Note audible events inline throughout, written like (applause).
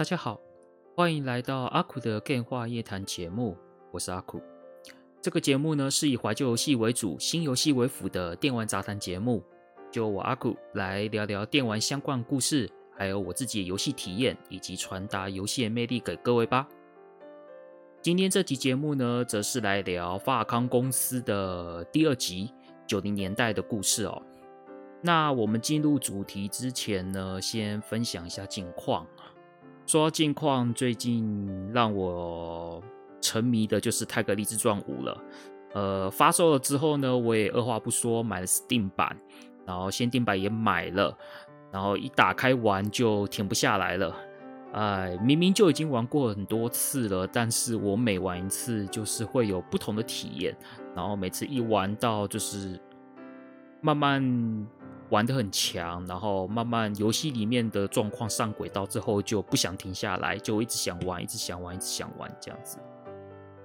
大家好，欢迎来到阿苦的电话夜谈节目，我是阿苦。这个节目呢是以怀旧游戏为主、新游戏为辅的电玩杂谈节目，就我阿苦来聊聊电玩相关故事，还有我自己的游戏体验，以及传达游戏的魅力给各位吧。今天这集节目呢，则是来聊法尔康公司的第二集九零年代的故事哦。那我们进入主题之前呢，先分享一下近况。说近况，最近让我沉迷的就是《泰格立志传五》了。呃，发售了之后呢，我也二话不说买了 Steam 版，然后限定版也买了，然后一打开玩就停不下来了。哎，明明就已经玩过很多次了，但是我每玩一次就是会有不同的体验，然后每次一玩到就是慢慢。玩得很强，然后慢慢游戏里面的状况上轨道之后，就不想停下来，就一直想玩，一直想玩，一直想玩这样子。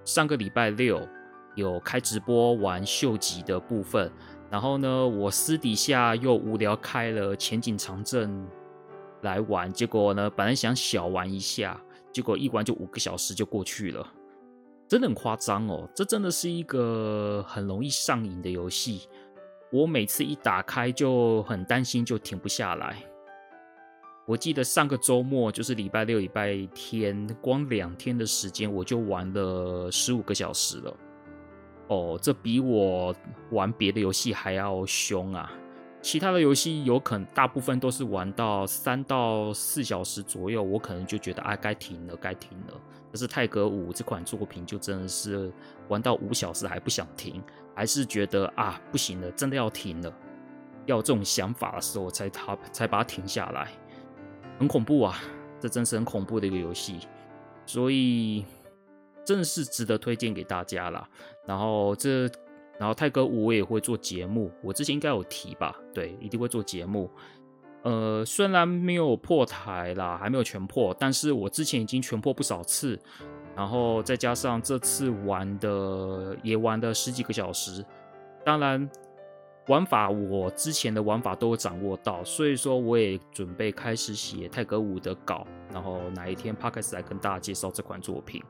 上个礼拜六有开直播玩秀吉的部分，然后呢，我私底下又无聊开了前景长政来玩，结果呢，本来想小玩一下，结果一玩就五个小时就过去了，真的很夸张哦！这真的是一个很容易上瘾的游戏。我每次一打开就很担心，就停不下来。我记得上个周末就是礼拜六、礼拜天，光两天的时间我就玩了十五个小时了。哦，这比我玩别的游戏还要凶啊！其他的游戏有可能大部分都是玩到三到四小时左右，我可能就觉得啊，该停了，该停了。可是泰格五这款作品就真的是玩到五小时还不想停。还是觉得啊，不行了，真的要停了，要有这种想法的时候，才他才把它停下来，很恐怖啊！这真是很恐怖的一个游戏，所以真的是值得推荐给大家啦。然后这，然后泰格五我也会做节目，我之前应该有提吧？对，一定会做节目。呃，虽然没有破台啦，还没有全破，但是我之前已经全破不少次。然后再加上这次玩的也玩了十几个小时，当然玩法我之前的玩法都掌握到，所以说我也准备开始写泰格五的稿，然后哪一天 Podcast 来跟大家介绍这款作品。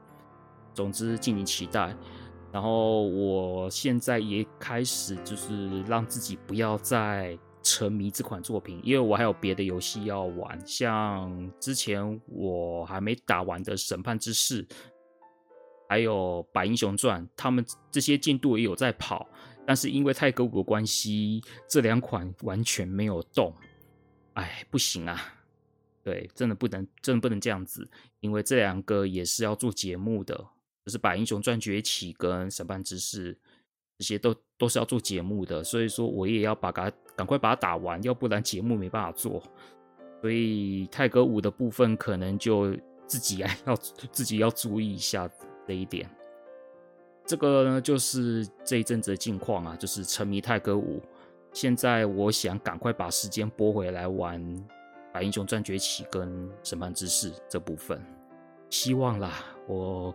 总之敬请期待。然后我现在也开始就是让自己不要再沉迷这款作品，因为我还有别的游戏要玩，像之前我还没打完的审判之誓。还有《百英雄传》，他们这些进度也有在跑，但是因为泰格五的关系，这两款完全没有动。哎，不行啊！对，真的不能，真的不能这样子，因为这两个也是要做节目的，就是《百英雄传崛起》跟《审判之誓》，这些都都是要做节目的，所以说我也要把它赶快把它打完，要不然节目没办法做。所以泰格五的部分可能就自己 (laughs) 要自己要注意一下。这一点，这个呢，就是这一阵子的近况啊，就是沉迷泰格舞。现在我想赶快把时间拨回来玩《白英雄传崛起》跟《审判之誓》这部分。希望啦，我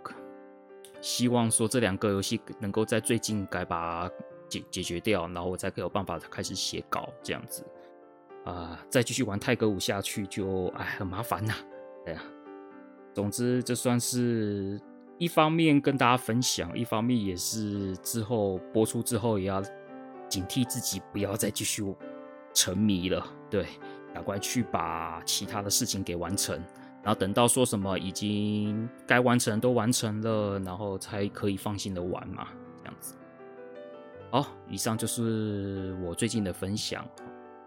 希望说这两个游戏能够在最近该把解解决掉，然后我才可有办法开始写稿这样子。啊、再继续玩泰格舞下去就哎很麻烦呐。对呀，总之这算是。一方面跟大家分享，一方面也是之后播出之后也要警惕自己，不要再继续沉迷了。对，赶快去把其他的事情给完成，然后等到说什么已经该完成都完成了，然后才可以放心的玩嘛，这样子。好，以上就是我最近的分享，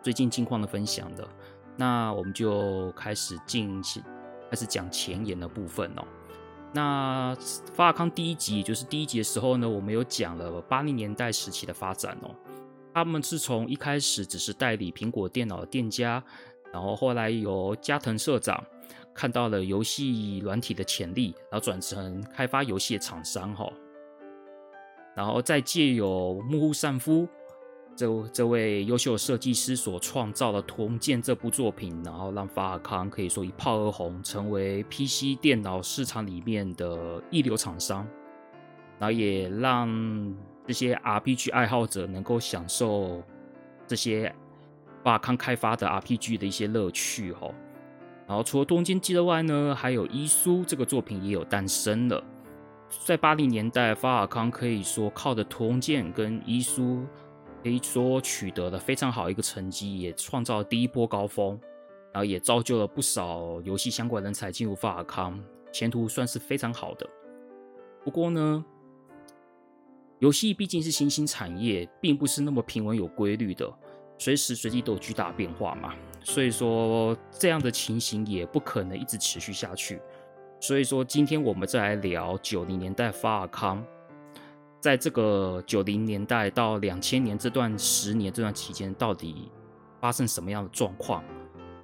最近近况的分享的。那我们就开始进行，开始讲前言的部分哦。那法尔康第一集，也就是第一集的时候呢，我们有讲了八零年代时期的发展哦。他们是从一开始只是代理苹果电脑的店家，然后后来由加藤社长看到了游戏软体的潜力，然后转成开发游戏的厂商哈。然后再借由木户善夫这这位优秀设计师所创造的《图龙剑》这部作品，然后让法尔康可以说一炮而红，成为 PC 电脑市场里面的一流厂商，然后也让这些 RPG 爱好者能够享受这些法尔康开发的 RPG 的一些乐趣哈。然后除了《图龙剑》之外呢，还有《伊苏》这个作品也有诞生了。在八零年代，法尔康可以说靠着《图龙剑》跟《伊苏》，可以说取得了非常好一个成绩，也创造了第一波高峰，然后也造就了不少游戏相关人才进入法尔康，前途算是非常好的。不过呢，游戏毕竟是新兴产业，并不是那么平稳有规律的，随时随地都有巨大变化嘛，所以说这样的情形也不可能一直持续下去。所以说，今天我们再来聊九零年代法尔康，在这个九零年代到两千年这段十年这段期间，到底发生什么样的状况？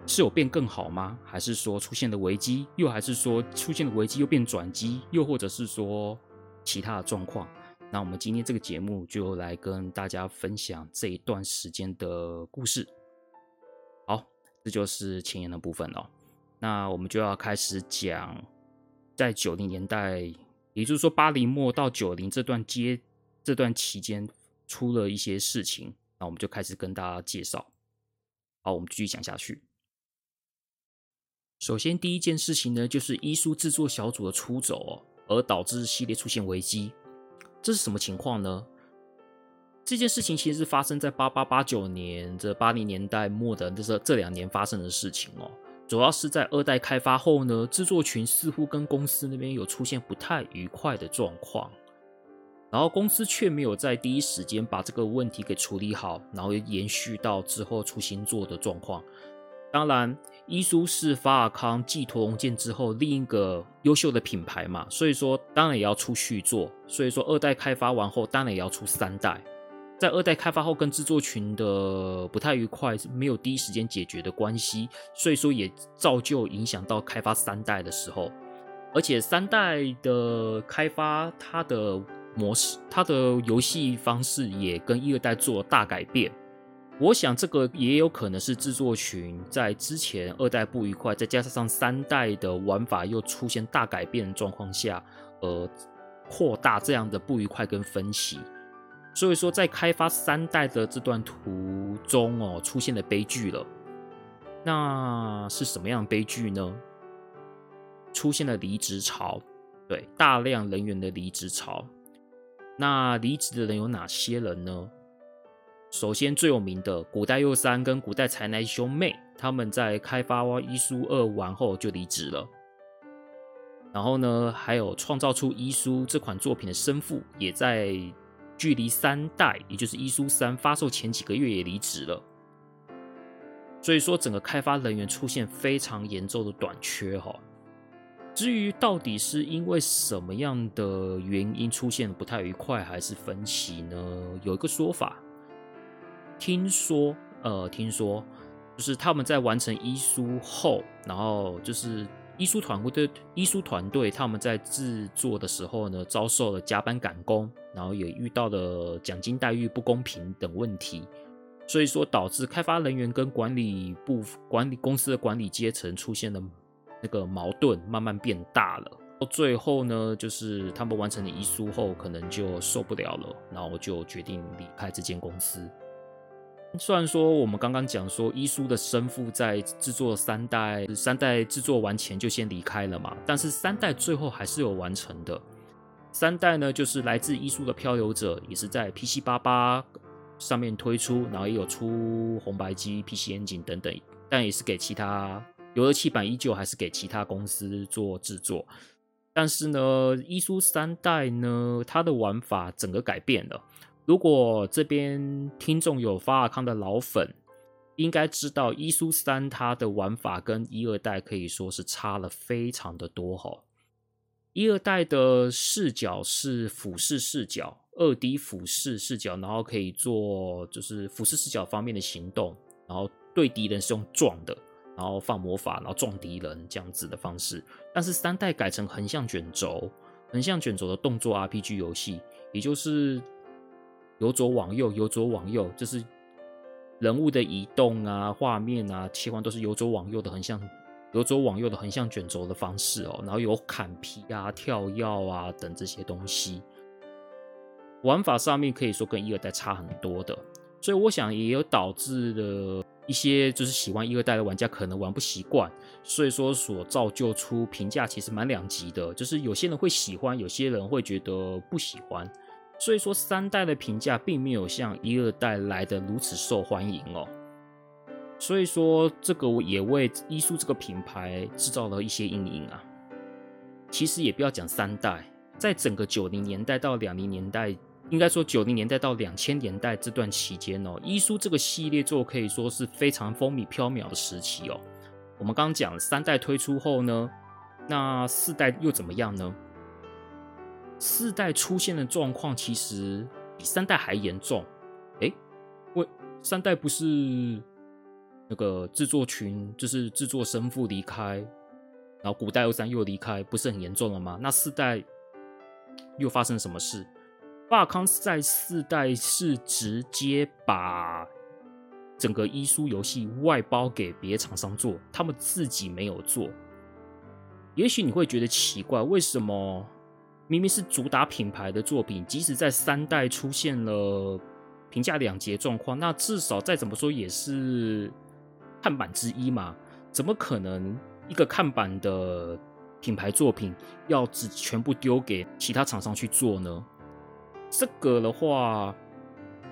是有变更好吗？还是说出现了危机？又还是说出现了危机又变转机？又或者是说其他的状况？那我们今天这个节目就来跟大家分享这一段时间的故事。好，这就是前言的部分了。那我们就要开始讲。在九零年代，也就是说八零末到九零这段阶这段期间，出了一些事情，那我们就开始跟大家介绍。好，我们继续讲下去。首先，第一件事情呢，就是医书制作小组的出走哦，而导致系列出现危机。这是什么情况呢？这件事情其实是发生在八八八九年这八零年代末的这这两年发生的事情哦。主要是在二代开发后呢，制作群似乎跟公司那边有出现不太愉快的状况，然后公司却没有在第一时间把这个问题给处理好，然后延续到之后出新作的状况。当然，伊苏是法尔康继图龙剑之后另一个优秀的品牌嘛，所以说当然也要出续作，所以说二代开发完后，当然也要出三代。在二代开发后，跟制作群的不太愉快，没有第一时间解决的关系，所以说也造就影响到开发三代的时候，而且三代的开发，它的模式、它的游戏方式也跟一二代做了大改变。我想这个也有可能是制作群在之前二代不愉快，再加上三代的玩法又出现大改变的状况下，呃，扩大这样的不愉快跟分歧。所以说，在开发三代的这段途中哦，出现了悲剧了。那是什么样的悲剧呢？出现了离职潮，对，大量人员的离职潮。那离职的人有哪些人呢？首先最有名的古代佑三跟古代才奈兄妹，他们在开发完伊苏二完后就离职了。然后呢，还有创造出一书这款作品的生父，也在。距离三代，也就是伊苏三发售前几个月也离职了，所以说整个开发人员出现非常严重的短缺哈。至于到底是因为什么样的原因出现不太愉快还是分歧呢？有一个说法，听说呃，听说就是他们在完成伊苏后，然后就是。伊苏团队，伊苏团队他们在制作的时候呢，遭受了加班赶工，然后也遇到了奖金待遇不公平等问题，所以说导致开发人员跟管理部、管理公司的管理阶层出现了那个矛盾，慢慢变大了。到最后呢，就是他们完成了遗书后，可能就受不了了，然后就决定离开这间公司。虽然说我们刚刚讲说伊苏的生父在制作三代三代制作完前就先离开了嘛，但是三代最后还是有完成的。三代呢，就是来自伊苏的漂流者，也是在 PC 八八上面推出，然后也有出红白机、PC Engine 等等，但也是给其他游乐器版依旧还是给其他公司做制作。但是呢，伊苏三代呢，它的玩法整个改变了。如果这边听众有法尔康的老粉，应该知道伊苏三它的玩法跟一二代可以说是差了非常的多哈。一二代的视角是俯视视角，二 D 俯视视角，然后可以做就是俯视视角方面的行动，然后对敌人是用撞的，然后放魔法，然后撞敌人这样子的方式。但是三代改成横向卷轴，横向卷轴的动作 RPG 游戏，也就是由左往右，由左往右，就是人物的移动啊、画面啊、切换都是由左往右的横向。由左往右的横向卷轴的方式哦，然后有砍劈啊、跳跃啊等这些东西，玩法上面可以说跟一二代差很多的，所以我想也有导致了一些就是喜欢一二代的玩家可能玩不习惯，所以说所造就出评价其实蛮两极的，就是有些人会喜欢，有些人会觉得不喜欢，所以说三代的评价并没有像一二代来的如此受欢迎哦。所以说，这个也为伊苏这个品牌制造了一些阴影啊。其实也不要讲三代，在整个九零年代到两零年代，应该说九零年代到两千年代这段期间哦，伊苏这个系列作可以说是非常风靡飘渺的时期哦。我们刚刚讲三代推出后呢，那四代又怎么样呢？四代出现的状况其实比三代还严重。诶，为三代不是？那个制作群就是制作生父离开，然后古代二三又离开，不是很严重了吗？那四代又发生什么事？霸康在四代是直接把整个伊书游戏外包给别厂商做，他们自己没有做。也许你会觉得奇怪，为什么明明是主打品牌的作品，即使在三代出现了评价两极状况，那至少再怎么说也是。看板之一嘛，怎么可能一个看板的品牌作品要只全部丢给其他厂商去做呢？这个的话，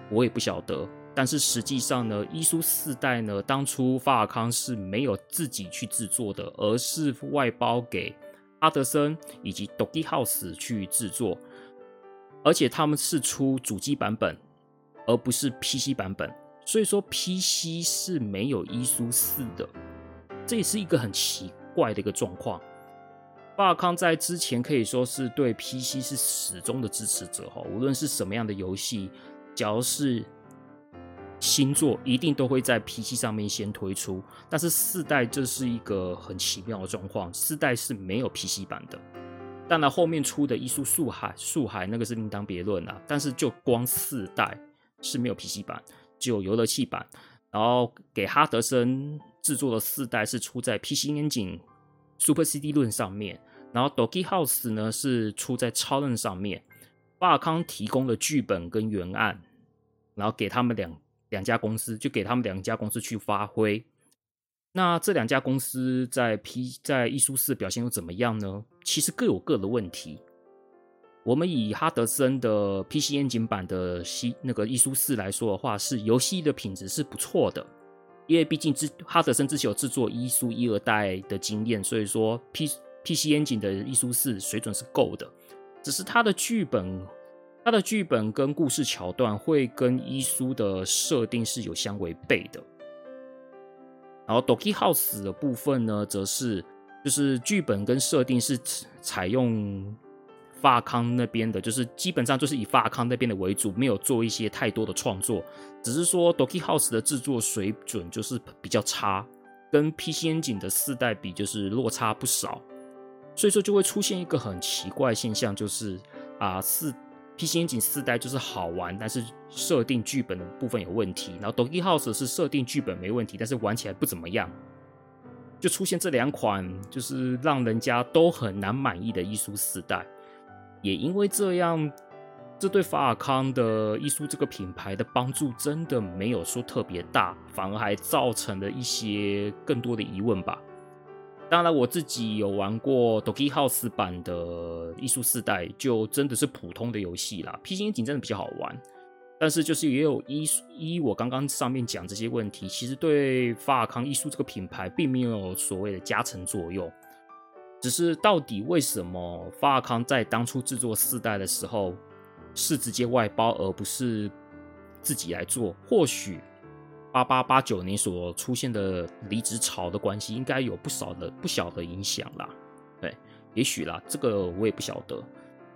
我也不晓得。但是实际上呢，伊苏四代呢，当初法尔康是没有自己去制作的，而是外包给阿德森以及 Doki House 去制作，而且他们是出主机版本，而不是 PC 版本。所以说，PC 是没有一输四的，这也是一个很奇怪的一个状况。法尔康在之前可以说是对 PC 是始终的支持者哈，无论是什么样的游戏，只要是新作，一定都会在 PC 上面先推出。但是四代这是一个很奇妙的状况，四代是没有 PC 版的。当然后面出的伊苏树海、树海那个是另当别论啦。但是就光四代是没有 PC 版。就游乐器版，然后给哈德森制作的四代是出在 PC Engine Super CD 论上面，然后 Doki House 呢是出在超任上面。法尔康提供了剧本跟原案，然后给他们两两家公司，就给他们两家公司去发挥。那这两家公司在 P 在艺术室表现又怎么样呢？其实各有各的问题。我们以哈德森的 PC 眼镜版的西那个伊苏四来说的话，是游戏的品质是不错的，因为毕竟之哈德森之前有制作伊苏一二代的经验，所以说 P PC N 景的伊苏四水准是够的。只是它的剧本，它的剧本跟故事桥段会跟伊苏的设定是有相违背的。然后 Doki House 的部分呢，则是就是剧本跟设定是采用。发康那边的，就是基本上就是以发康那边的为主，没有做一些太多的创作，只是说 Doki House 的制作水准就是比较差，跟 PCN 景的四代比就是落差不少，所以说就会出现一个很奇怪的现象，就是啊四 PC Engine 四代就是好玩，但是设定剧本的部分有问题，然后 Doki House 是设定剧本没问题，但是玩起来不怎么样，就出现这两款就是让人家都很难满意的艺术四代。也因为这样，这对法尔康的艺术这个品牌的帮助真的没有说特别大，反而还造成了一些更多的疑问吧。当然，我自己有玩过 Doki House 版的艺术四代，就真的是普通的游戏啦。PC Engine 真的比较好玩，但是就是也有依依我刚刚上面讲这些问题，其实对法尔康艺术这个品牌并没有所谓的加成作用。只是到底为什么法尔康在当初制作四代的时候是直接外包，而不是自己来做？或许八八八九年所出现的离职潮的关系，应该有不少的不小的影响啦。对，也许啦，这个我也不晓得。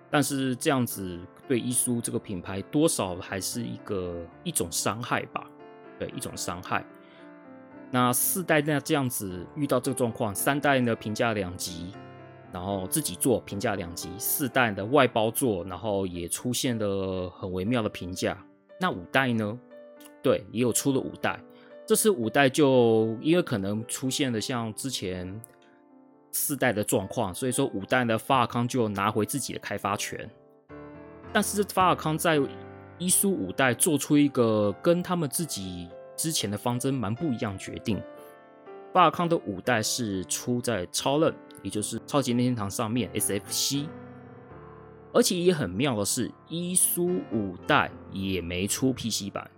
但是这样子对伊苏这个品牌多少还是一个一种伤害吧？对，一种伤害。那四代那这样子遇到这个状况，三代呢评价两极，然后自己做评价两极，四代的外包做，然后也出现了很微妙的评价。那五代呢？对，也有出了五代。这次五代就因为可能出现了像之前四代的状况，所以说五代的法尔康就拿回自己的开发权。但是法尔康在伊苏五代做出一个跟他们自己之前的方针蛮不一样决定。巴尔康的五代是出在超任，也就是超级任天堂上面 SFC，而且也很妙的是，伊苏五代也没出 PC 版。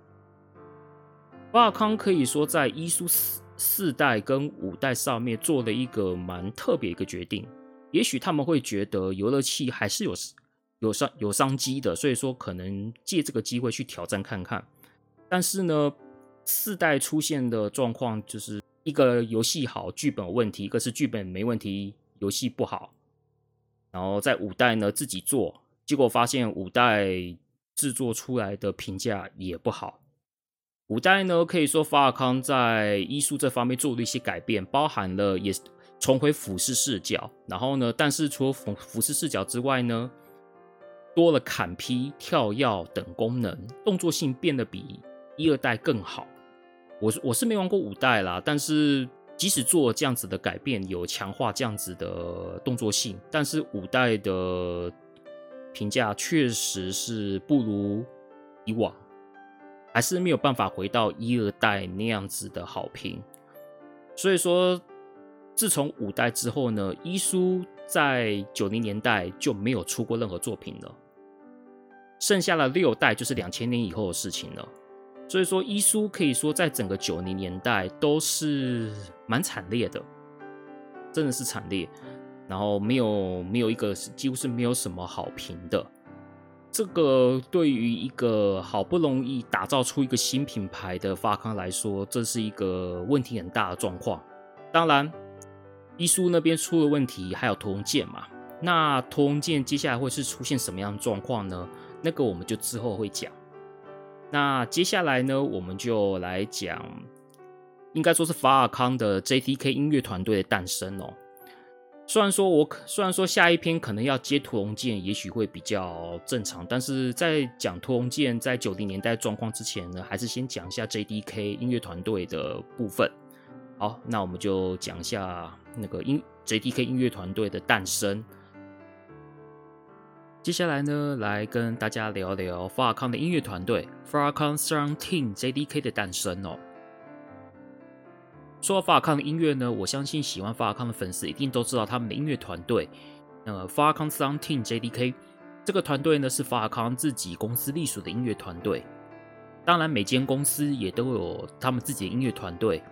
巴尔康可以说在伊苏四四代跟五代上面做了一个蛮特别一个决定。也许他们会觉得游乐器还是有有商有商机的，所以说可能借这个机会去挑战看看。但是呢，四代出现的状况就是一个游戏好，剧本有问题；一个是剧本没问题，游戏不好。然后在五代呢自己做，结果发现五代制作出来的评价也不好。五代呢，可以说法尔康在伊苏这方面做了一些改变，包含了也重回俯视视角，然后呢，但是除了俯俯视视角之外呢，多了砍劈、跳跃等功能，动作性变得比一二代更好。我我是没玩过五代啦，但是即使做这样子的改变，有强化这样子的动作性，但是五代的评价确实是不如以往。还是没有办法回到一二代那样子的好评，所以说，自从五代之后呢，伊苏在九零年代就没有出过任何作品了，剩下了六代就是两千年以后的事情了。所以说，伊苏可以说在整个九零年代都是蛮惨烈的，真的是惨烈，然后没有没有一个几乎是没有什么好评的。这个对于一个好不容易打造出一个新品牌的发康来说，这是一个问题很大的状况。当然，伊苏那边出了问题，还有屠龙剑嘛。那屠龙剑接下来会是出现什么样的状况呢？那个我们就之后会讲。那接下来呢，我们就来讲，应该说是法尔康的 JTK 音乐团队的诞生哦。虽然说我虽然说下一篇可能要接屠龙剑，也许会比较正常，但是在讲屠龙剑在九零年代状况之前呢，还是先讲一下 JDK 音乐团队的部分。好，那我们就讲一下那个音 JDK 音乐团队的诞生。接下来呢，来跟大家聊聊法尔康的音乐团队 Famicom Sound Team JDK 的诞生哦。说到法尔康的音乐呢，我相信喜欢法尔康的粉丝一定都知道他们的音乐团队。呃，Famicom Sound Team JDK 这个团队呢，是法尔康自己公司隶属的音乐团队。当然，每间公司也都有他们自己的音乐团队，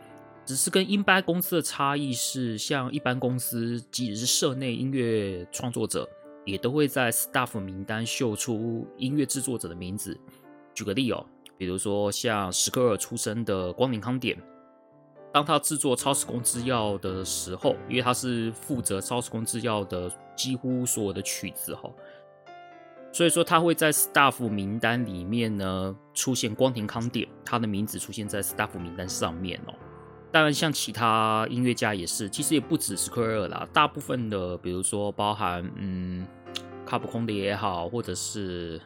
只是跟一般公司的差异是，像一般公司即使是社内音乐创作者，也都会在 staff 名单秀出音乐制作者的名字。举个例哦，比如说像史克尔出身的光林康典。当他制作《超时空之钥》的时候，因为他是负责《超时空之钥》的几乎所有的曲子哈，所以说他会在 staff 名单里面呢出现光庭康典，他的名字出现在 staff 名单上面哦。当然，像其他音乐家也是，其实也不止 Square 啦，大部分的，比如说包含嗯卡普空的也好，或者是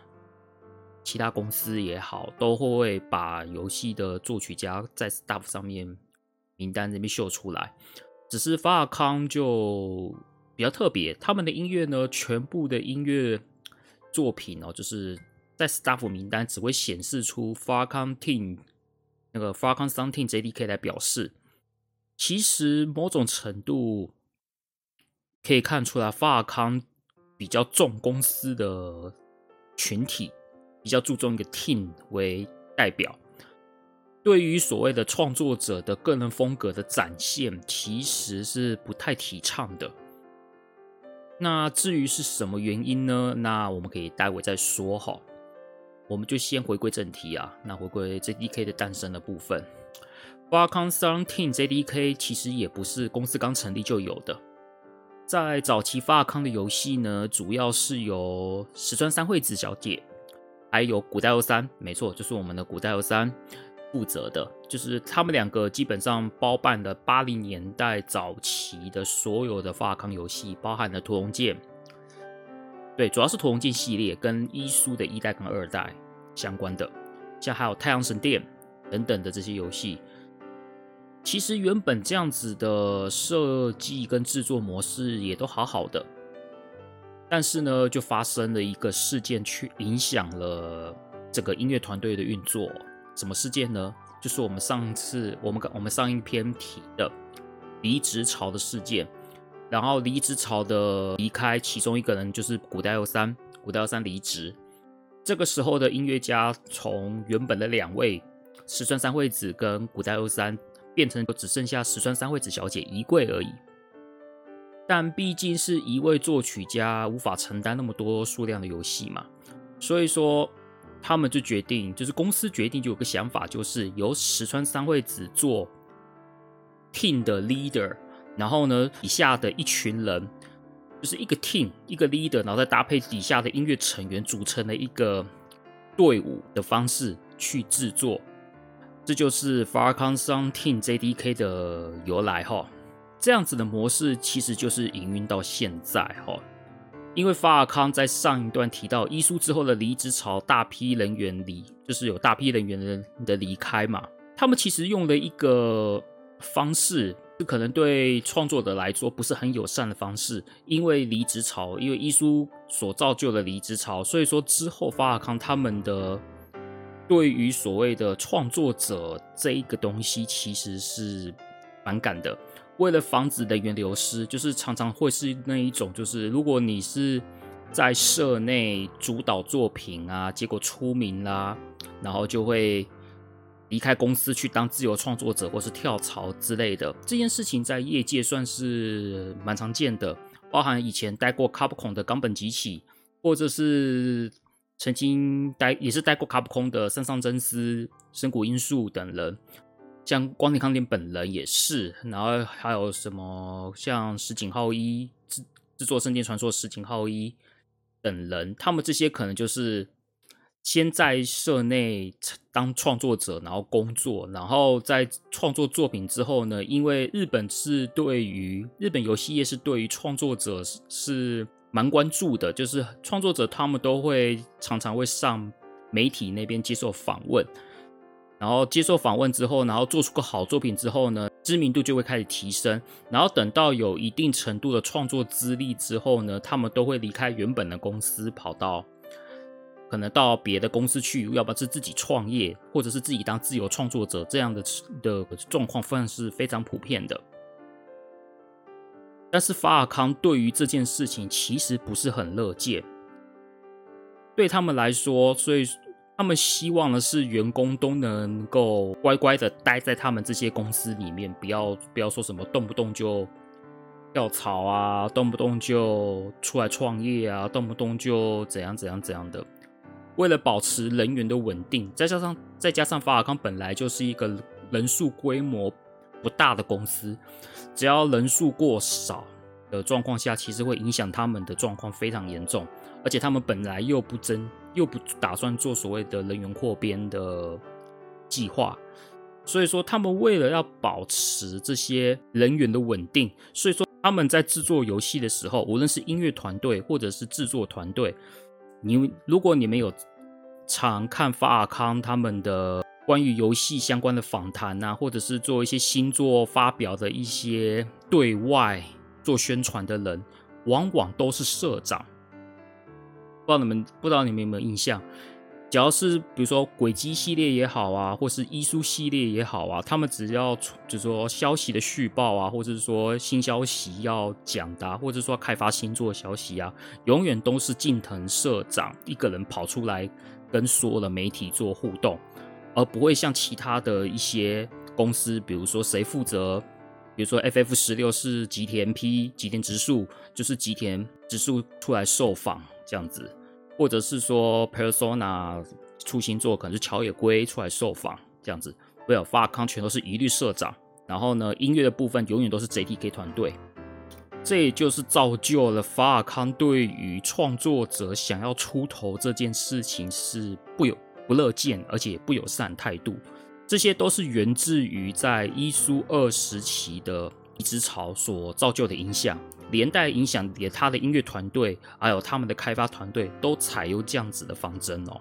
其他公司也好，都会把游戏的作曲家在 staff 上面。名单这边秀出来，只是法尔康就比较特别，他们的音乐呢，全部的音乐作品哦，就是在 staff 名单只会显示出法尔康 team 那个法尔康 sound team JDK 来表示。其实某种程度可以看出来，法尔康比较重公司的群体，比较注重一个 team 为代表。对于所谓的创作者的个人风格的展现，其实是不太提倡的。那至于是什么原因呢？那我们可以待会再说哈。我们就先回归正题啊。那回归 JDK 的诞生的部分，Falcon 13件 JDK 其实也不是公司刚成立就有的。在早期发康的游戏呢，主要是由石川三惠子小姐，还有古代欧三，没错，就是我们的古代欧三。负责的，就是他们两个基本上包办了八零年代早期的所有的发康游戏，包含了屠龙剑，对，主要是屠龙剑系列跟伊苏的一代跟二代相关的，像还有太阳神殿等等的这些游戏。其实原本这样子的设计跟制作模式也都好好的，但是呢，就发生了一个事件，去影响了整个音乐团队的运作。什么事件呢？就是我们上次我们我们上一篇提的离职潮的事件。然后离职潮的离开，其中一个人就是古代鸥三，古代鸥三离职。这个时候的音乐家从原本的两位石川三惠子跟古代鸥三。变成只剩下石川三惠子小姐一柜而已，但毕竟是一位作曲家，无法承担那么多数量的游戏嘛，所以说他们就决定，就是公司决定就有个想法，就是由石川三惠子做 team 的 leader，然后呢，底下的一群人就是一个 team 一个 leader，然后再搭配底下的音乐成员组成了一个队伍的方式去制作。这就是法尔康 Sound Team JDK 的由来哈，这样子的模式其实就是营运到现在哈。因为法尔康在上一段提到伊苏之后的离职潮，大批人员离，就是有大批人员的离开嘛。他们其实用了一个方式，这可能对创作者来说不是很友善的方式。因为离职潮，因为伊苏所造就的离职潮，所以说之后法尔康他们的。对于所谓的创作者这一个东西，其实是反感的。为了防止人员流失，就是常常会是那一种，就是如果你是在社内主导作品啊，结果出名啦、然后就会离开公司去当自由创作者，或是跳槽之类的。这件事情在业界算是蛮常见的，包含以前待过 Capcom 的冈本吉起，或者是。曾经待也是待过卡普空的森上真司、深谷英树等人，像光田康典本人也是，然后还有什么像石井浩一制制作《圣剑传说》石井浩一等人，他们这些可能就是先在社内当创作者，然后工作，然后在创作作品之后呢，因为日本是对于日本游戏业是对于创作者是。蛮关注的，就是创作者他们都会常常会上媒体那边接受访问，然后接受访问之后，然后做出个好作品之后呢，知名度就会开始提升，然后等到有一定程度的创作资历之后呢，他们都会离开原本的公司，跑到可能到别的公司去，要不然是自己创业，或者是自己当自由创作者，这样的的状况算是非常普遍的。但是法尔康对于这件事情其实不是很乐见，对他们来说，所以他们希望的是员工都能够乖乖的待在他们这些公司里面，不要不要说什么动不动就跳槽啊，动不动就出来创业啊，动不动就怎样怎样怎样的。为了保持人员的稳定，再加上再加上法尔康本来就是一个人数规模不大的公司。只要人数过少的状况下，其实会影响他们的状况非常严重，而且他们本来又不争，又不打算做所谓的人员扩编的计划，所以说他们为了要保持这些人员的稳定，所以说他们在制作游戏的时候，无论是音乐团队或者是制作团队，你如果你们有常看法尔康他们的。关于游戏相关的访谈啊，或者是做一些新作发表的一些对外做宣传的人，往往都是社长。不知道你们不知道你们有没有印象？只要是比如说轨迹系列也好啊，或是伊苏系列也好啊，他们只要就说消息的续报啊，或者是说新消息要讲的，或者说开发新作的消息啊，永远都是近藤社长一个人跑出来跟所有的媒体做互动。而不会像其他的一些公司，比如说谁负责，比如说 FF 十六是吉田 P 吉田直树，就是吉田直树出来受访这样子，或者是说 Persona 出新作可能是桥野圭出来受访这样子，没有法尔康全都是一律社长，然后呢，音乐的部分永远都是 JDK 团队，这也就是造就了法尔康对于创作者想要出头这件事情是不有。不乐见，而且不友善态度，这些都是源自于在伊苏二时期的离职潮所造就的影响，连带影响也他的音乐团队，还有他们的开发团队都采用这样子的方针哦。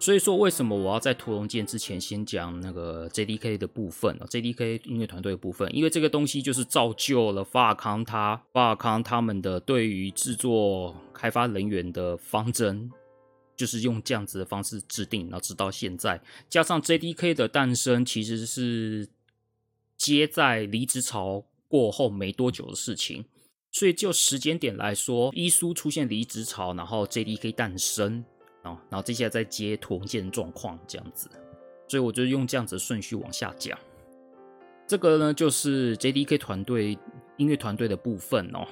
所以说，为什么我要在屠龙剑之前先讲那个 JDK 的部分呢？JDK 音乐团队的部分，因为这个东西就是造就了法尔康他法尔康他们的对于制作开发人员的方针，就是用这样子的方式制定，然后直到现在，加上 JDK 的诞生，其实是接在离职潮过后没多久的事情，所以就时间点来说，伊苏出现离职潮，然后 JDK 诞生。然后接下来再接屠龙剑状况这样子，所以我就用这样子的顺序往下讲。这个呢，就是 JDK 团队音乐团队的部分哦。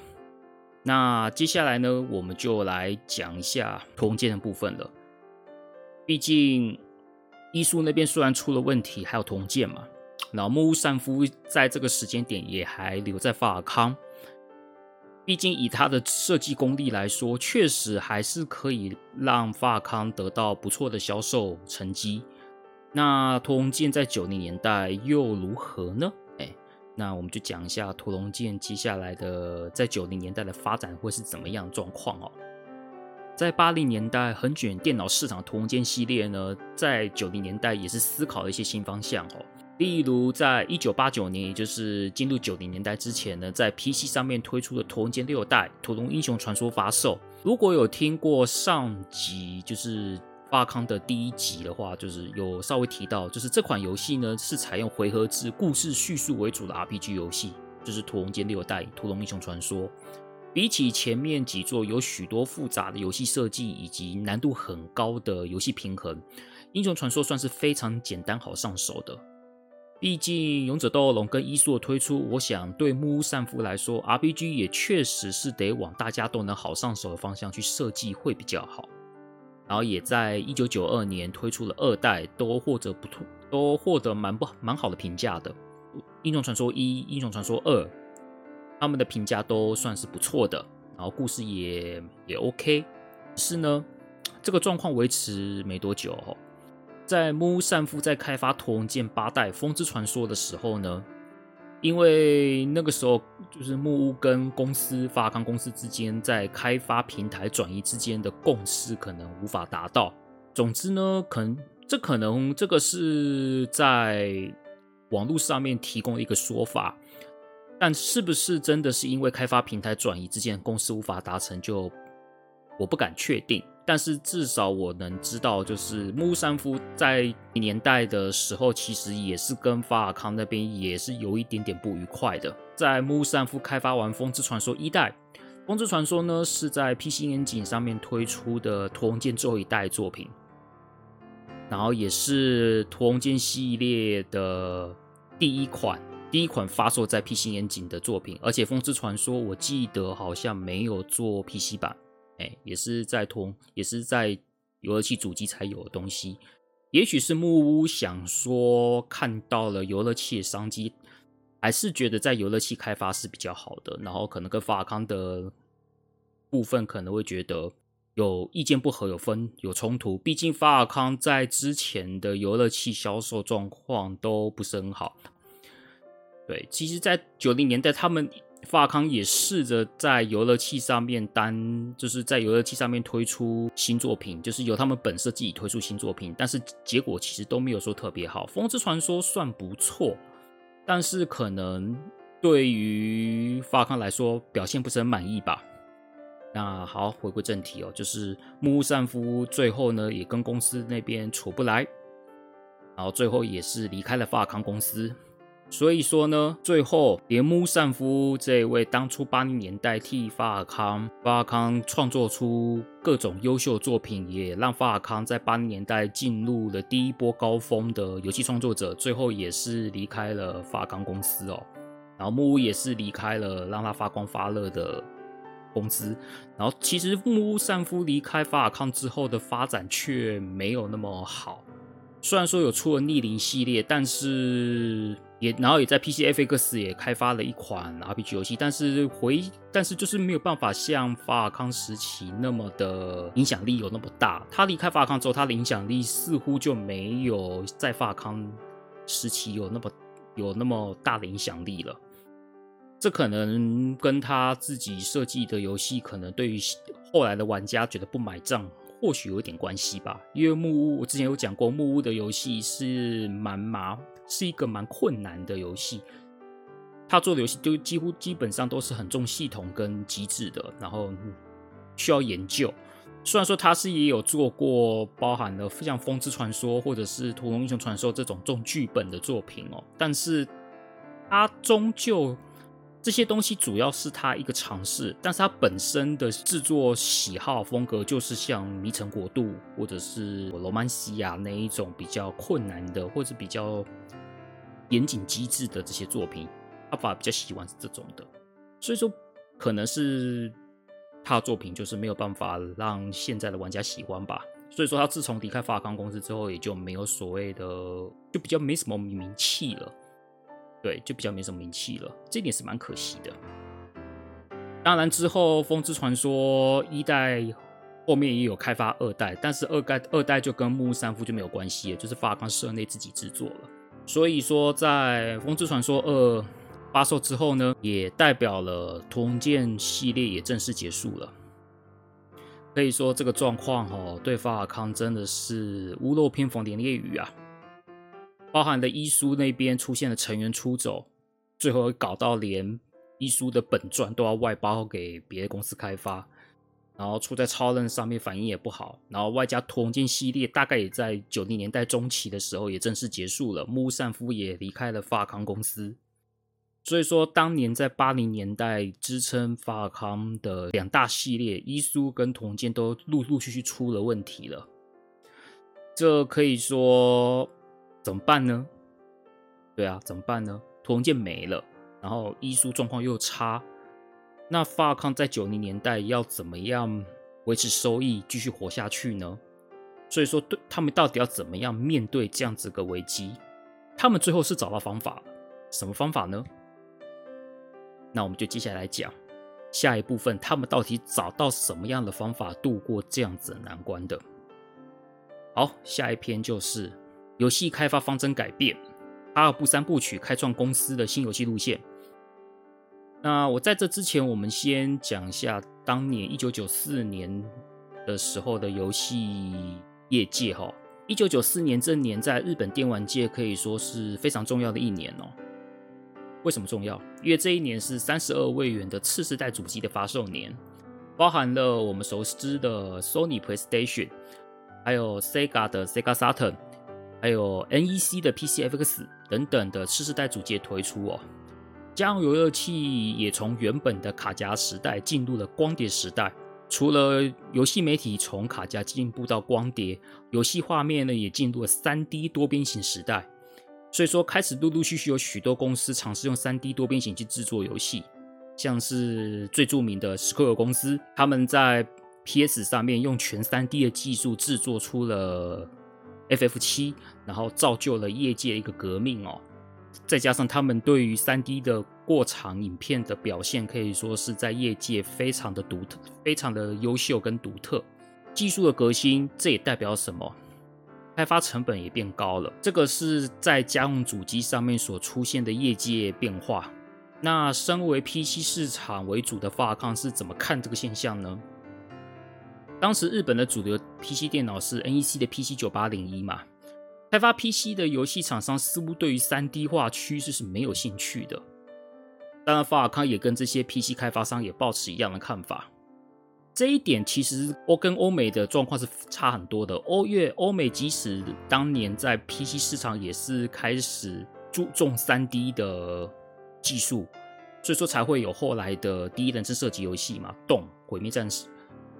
那接下来呢，我们就来讲一下同剑的部分了。毕竟伊苏那边虽然出了问题，还有同剑嘛，然后木屋善夫在这个时间点也还留在法尔康。毕竟以他的设计功力来说，确实还是可以让法尔康得到不错的销售成绩。那屠龙剑在九零年代又如何呢？哎，那我们就讲一下屠龙剑接下来的在九零年代的发展会是怎么样状况哦。在八零年代横卷电脑市场屠龙剑系列呢，在九零年代也是思考了一些新方向哦。例如，在一九八九年，也就是进入九零年代之前呢，在 PC 上面推出的《屠龙剑六代》《屠龙英雄传说》发售。如果有听过上集，就是法康的第一集的话，就是有稍微提到，就是这款游戏呢是采用回合制故事叙述为主的 RPG 游戏，就是《屠龙剑六代》《屠龙英雄传说》。比起前面几座有许多复杂的游戏设计以及难度很高的游戏平衡，《英雄传说》算是非常简单好上手的。毕竟《勇者斗恶龙》跟伊苏的推出，我想对木屋善夫来说，RPG 也确实是得往大家都能好上手的方向去设计会比较好。然后也在一九九二年推出了二代，都获得不错，都获得蛮不蛮好的评价的。《英雄传说一》《英雄传说二》，他们的评价都算是不错的，然后故事也也 OK。是呢，这个状况维持没多久哦。在木屋善夫在开发《屠龙剑八代风之传说》的时候呢，因为那个时候就是木屋跟公司发康公司之间在开发平台转移之间的共识可能无法达到。总之呢，可能这可能这个是在网络上面提供一个说法，但是不是真的是因为开发平台转移之间的共识无法达成，就我不敢确定。但是至少我能知道，就是木山夫在年代的时候，其实也是跟法尔康那边也是有一点点不愉快的。在木山夫开发完《风之传说》一代，《风之传说》呢是在 PC Engine 上面推出的屠龙剑最后一代作品，然后也是屠龙剑系列的第一款第一款发售在 PC Engine 的作品，而且《风之传说》我记得好像没有做 PC 版。哎，也是在同，也是在游乐器主机才有的东西。也许是木屋想说看到了游乐器的商机，还是觉得在游乐器开发是比较好的。然后可能跟法康的部分可能会觉得有意见不合、有分、有冲突。毕竟法尔康在之前的游乐器销售状况都不是很好。对，其实，在九零年代他们。法康也试着在游乐器上面单，就是在游乐器上面推出新作品，就是由他们本社自己推出新作品，但是结果其实都没有说特别好。风之传说算不错，但是可能对于发康来说表现不是很满意吧。那好，回归正题哦，就是木屋善夫最后呢也跟公司那边处不来，然后最后也是离开了发康公司。所以说呢，最后连木善夫这一位当初八零年代替法尔康法尔康创作出各种优秀作品，也让法尔康在八零年代进入了第一波高峰的游戏创作者，最后也是离开了法尔康公司哦。然后木屋也是离开了让他发光发热的公司。然后其实木屋善夫离开法尔康之后的发展却没有那么好，虽然说有出了逆鳞系列，但是。也然后也在 PCFX 也开发了一款 RPG 游戏，但是回但是就是没有办法像法尔康时期那么的影响力有那么大。他离开法尔康之后，他的影响力似乎就没有在法尔康时期有那么有那么大的影响力了。这可能跟他自己设计的游戏，可能对于后来的玩家觉得不买账，或许有点关系吧。因为木屋，我之前有讲过，木屋的游戏是蛮麻，是一个蛮困难的游戏。他做的游戏就几乎基本上都是很重系统跟机制的，然后需要研究。虽然说他是也有做过包含了像《风之传说》或者是《屠龙英雄传说》这种重剧本的作品哦，但是他终究。这些东西主要是他一个尝试，但是他本身的制作喜好风格就是像《迷城国度》或者是《罗曼西亚》那一种比较困难的或者比较严谨机制的这些作品，他反而比较喜欢是这种的。所以说，可能是他的作品就是没有办法让现在的玩家喜欢吧。所以说，他自从离开法康公司之后，也就没有所谓的，就比较没什么名气了。对，就比较没什么名气了，这点是蛮可惜的。当然之后，《风之传说》一代后面也有开发二代，但是二代二代就跟木屋三夫就没有关系了，就是法康社内自己制作了。所以说，在《风之传说二》发售之后呢，也代表了屠龙剑系列也正式结束了。可以说，这个状况哦，对法尔康真的是屋漏偏逢连夜雨啊。包含的伊苏那边出现了成员出走，最后搞到连伊苏的本传都要外包给别的公司开发，然后出在超人上面反应也不好，然后外加屠龙剑系列大概也在九零年代中期的时候也正式结束了，木善夫也离开了法康公司，所以说当年在八零年代支撑法康的两大系列伊苏跟屠龙剑都陆陆续续出了问题了，这可以说。怎么办呢？对啊，怎么办呢？屠龙剑没了，然后伊苏状况又差，那法尔康在九零年代要怎么样维持收益，继续活下去呢？所以说，对他们到底要怎么样面对这样子个危机？他们最后是找到方法，什么方法呢？那我们就接下来讲下一部分，他们到底找到什么样的方法度过这样子的难关的？好，下一篇就是。游戏开发方针改变，阿尔布三部曲开创公司的新游戏路线。那我在这之前，我们先讲一下当年一九九四年的时候的游戏业界哈。一九九四年这年在日本电玩界可以说是非常重要的一年哦。为什么重要？因为这一年是三十二位元的次世代主机的发售年，包含了我们熟知的 Sony PlayStation，还有 Sega 的 Sega Saturn。还有 NEC 的 PCFX 等等的次世代主机推出哦，家用游乐器也从原本的卡夹时代进入了光碟时代。除了游戏媒体从卡夹进步到光碟，游戏画面呢也进入了 3D 多边形时代。所以说，开始陆陆续续有许多公司尝试用 3D 多边形去制作游戏，像是最著名的 Square 公司，他们在 PS 上面用全 3D 的技术制作出了。FF 七，然后造就了业界一个革命哦。再加上他们对于三 D 的过场影片的表现，可以说是在业界非常的独特，非常的优秀跟独特。技术的革新，这也代表什么？开发成本也变高了。这个是在家用主机上面所出现的业界变化。那身为 PC 市场为主的发康是怎么看这个现象呢？当时日本的主流 PC 电脑是 NEC 的 PC 九八零一嘛，开发 PC 的游戏厂商似乎对于三 D 化趋势是没有兴趣的。当然，法尔康也跟这些 PC 开发商也抱持一样的看法。这一点其实欧跟欧美的状况是差很多的。欧越欧美即使当年在 PC 市场也是开始注重三 D 的技术，所以说才会有后来的第一人称射击游戏嘛，动毁灭战士。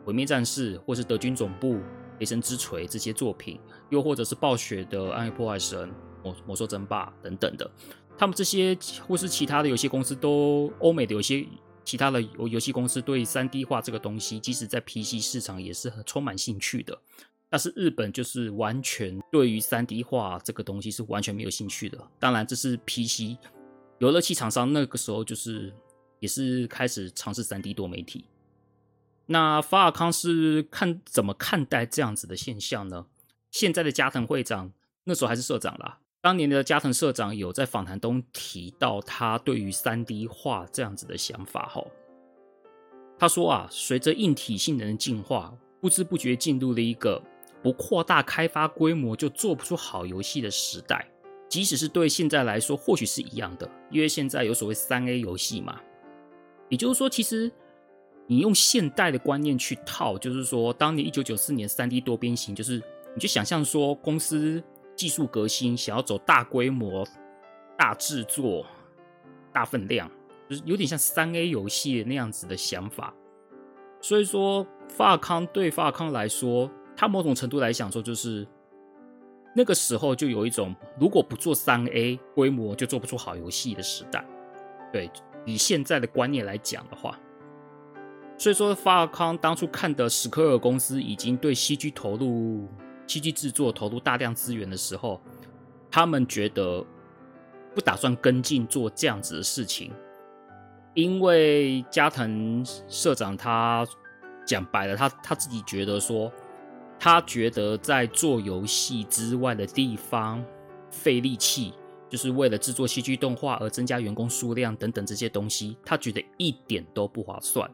毁灭战士，或是德军总部、雷神之锤这些作品，又或者是暴雪的《暗黑破坏神》、《魔魔兽争霸》等等的，他们这些或是其他的游戏公司都，欧美的有些其他的游游戏公司对三 D 化这个东西，即使在 PC 市场也是很充满兴趣的。但是日本就是完全对于三 D 画这个东西是完全没有兴趣的。当然，这是 PC 游乐器厂商那个时候就是也是开始尝试三 D 多媒体。那法尔康是看怎么看待这样子的现象呢？现在的加藤会长那时候还是社长啦。当年的加藤社长有在访谈中提到他对于三 D 画这样子的想法哈。他说啊，随着硬体性能的进化，不知不觉进入了一个。不扩大开发规模就做不出好游戏的时代，即使是对现在来说，或许是一样的，因为现在有所谓三 A 游戏嘛。也就是说，其实你用现代的观念去套，就是说，当年一九九四年三 D 多边形，就是你就想象说，公司技术革新，想要走大规模、大制作、大分量，就是有点像三 A 游戏那样子的想法。所以说，法尔康对法尔康来说。他某种程度来讲说，就是那个时候就有一种，如果不做三 A 规模，就做不出好游戏的时代。对，以现在的观念来讲的话，所以说法尔康当初看的史克尔公司已经对 CG 投入 CG 制作投入大量资源的时候，他们觉得不打算跟进做这样子的事情，因为加藤社长他讲白了，他他自己觉得说。他觉得在做游戏之外的地方费力气，就是为了制作戏剧动画而增加员工数量等等这些东西，他觉得一点都不划算。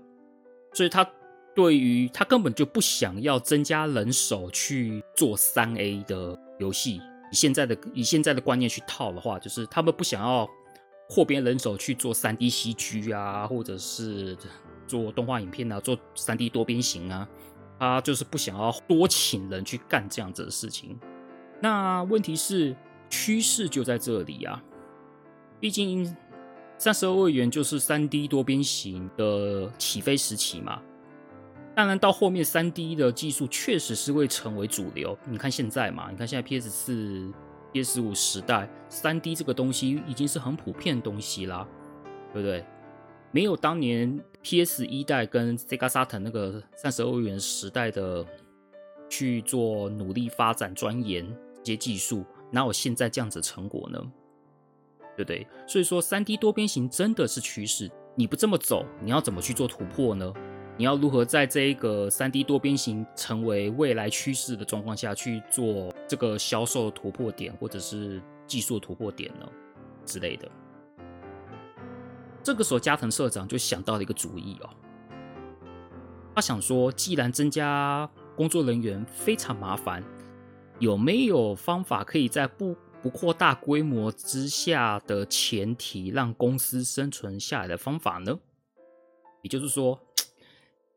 所以他对于他根本就不想要增加人手去做三 A 的游戏。以现在的以现在的观念去套的话，就是他们不想要扩编人手去做三 D CG 啊，或者是做动画影片啊，做三 D 多边形啊。他就是不想要多请人去干这样子的事情。那问题是趋势就在这里啊！毕竟三十二位元就是三 D 多边形的起飞时期嘛。当然到后面三 D 的技术确实是会成为主流。你看现在嘛，你看现在 PS 四、PS 五时代，三 D 这个东西已经是很普遍的东西啦，对不对？没有当年 PS 一代跟 Sega Saturn 那个三十二位元时代的去做努力发展钻研这些技术，哪有现在这样子成果呢？对不对？所以说，三 D 多边形真的是趋势。你不这么走，你要怎么去做突破呢？你要如何在这一个三 D 多边形成为未来趋势的状况下去做这个销售突破点，或者是技术突破点呢？之类的。这个时候，加藤社长就想到了一个主意哦。他想说，既然增加工作人员非常麻烦，有没有方法可以在不不扩大规模之下的前提，让公司生存下来的方法呢？也就是说，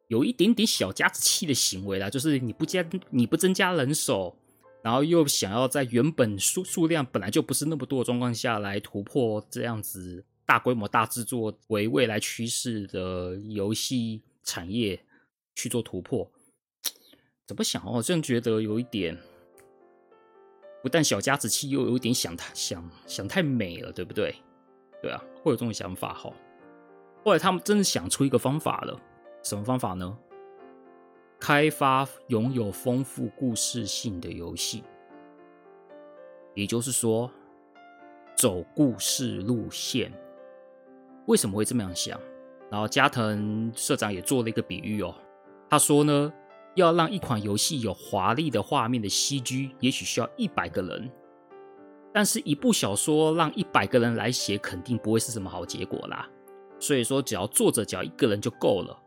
有一点点小家子气的行为啦，就是你不加你不增加人手，然后又想要在原本数数量本来就不是那么多的状况下来突破这样子。大规模、大制作为未来趋势的游戏产业去做突破，(tsk) 怎么想哦？这样觉得有一点，不但小家子气，又有点想太想想太美了，对不对？对啊，会有这种想法哈。后来他们真的想出一个方法了，什么方法呢？开发拥有丰富故事性的游戏，也就是说，走故事路线。为什么会这么样想？然后加藤社长也做了一个比喻哦，他说呢，要让一款游戏有华丽的画面的 CG，也许需要一百个人，但是一部小说让一百个人来写，肯定不会是什么好结果啦。所以说，只要作者只要一个人就够了。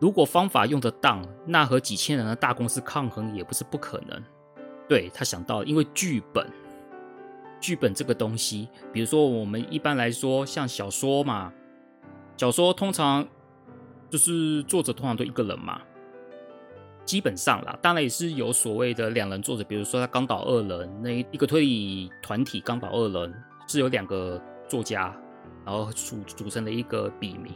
如果方法用得当，那和几千人的大公司抗衡也不是不可能。对，他想到，因为剧本。剧本这个东西，比如说我们一般来说，像小说嘛，小说通常就是作者通常都一个人嘛，基本上啦，当然也是有所谓的两人作者，比如说他冈岛二人那一个推理团体冈岛二人是有两个作家，然后组组成的一个笔名，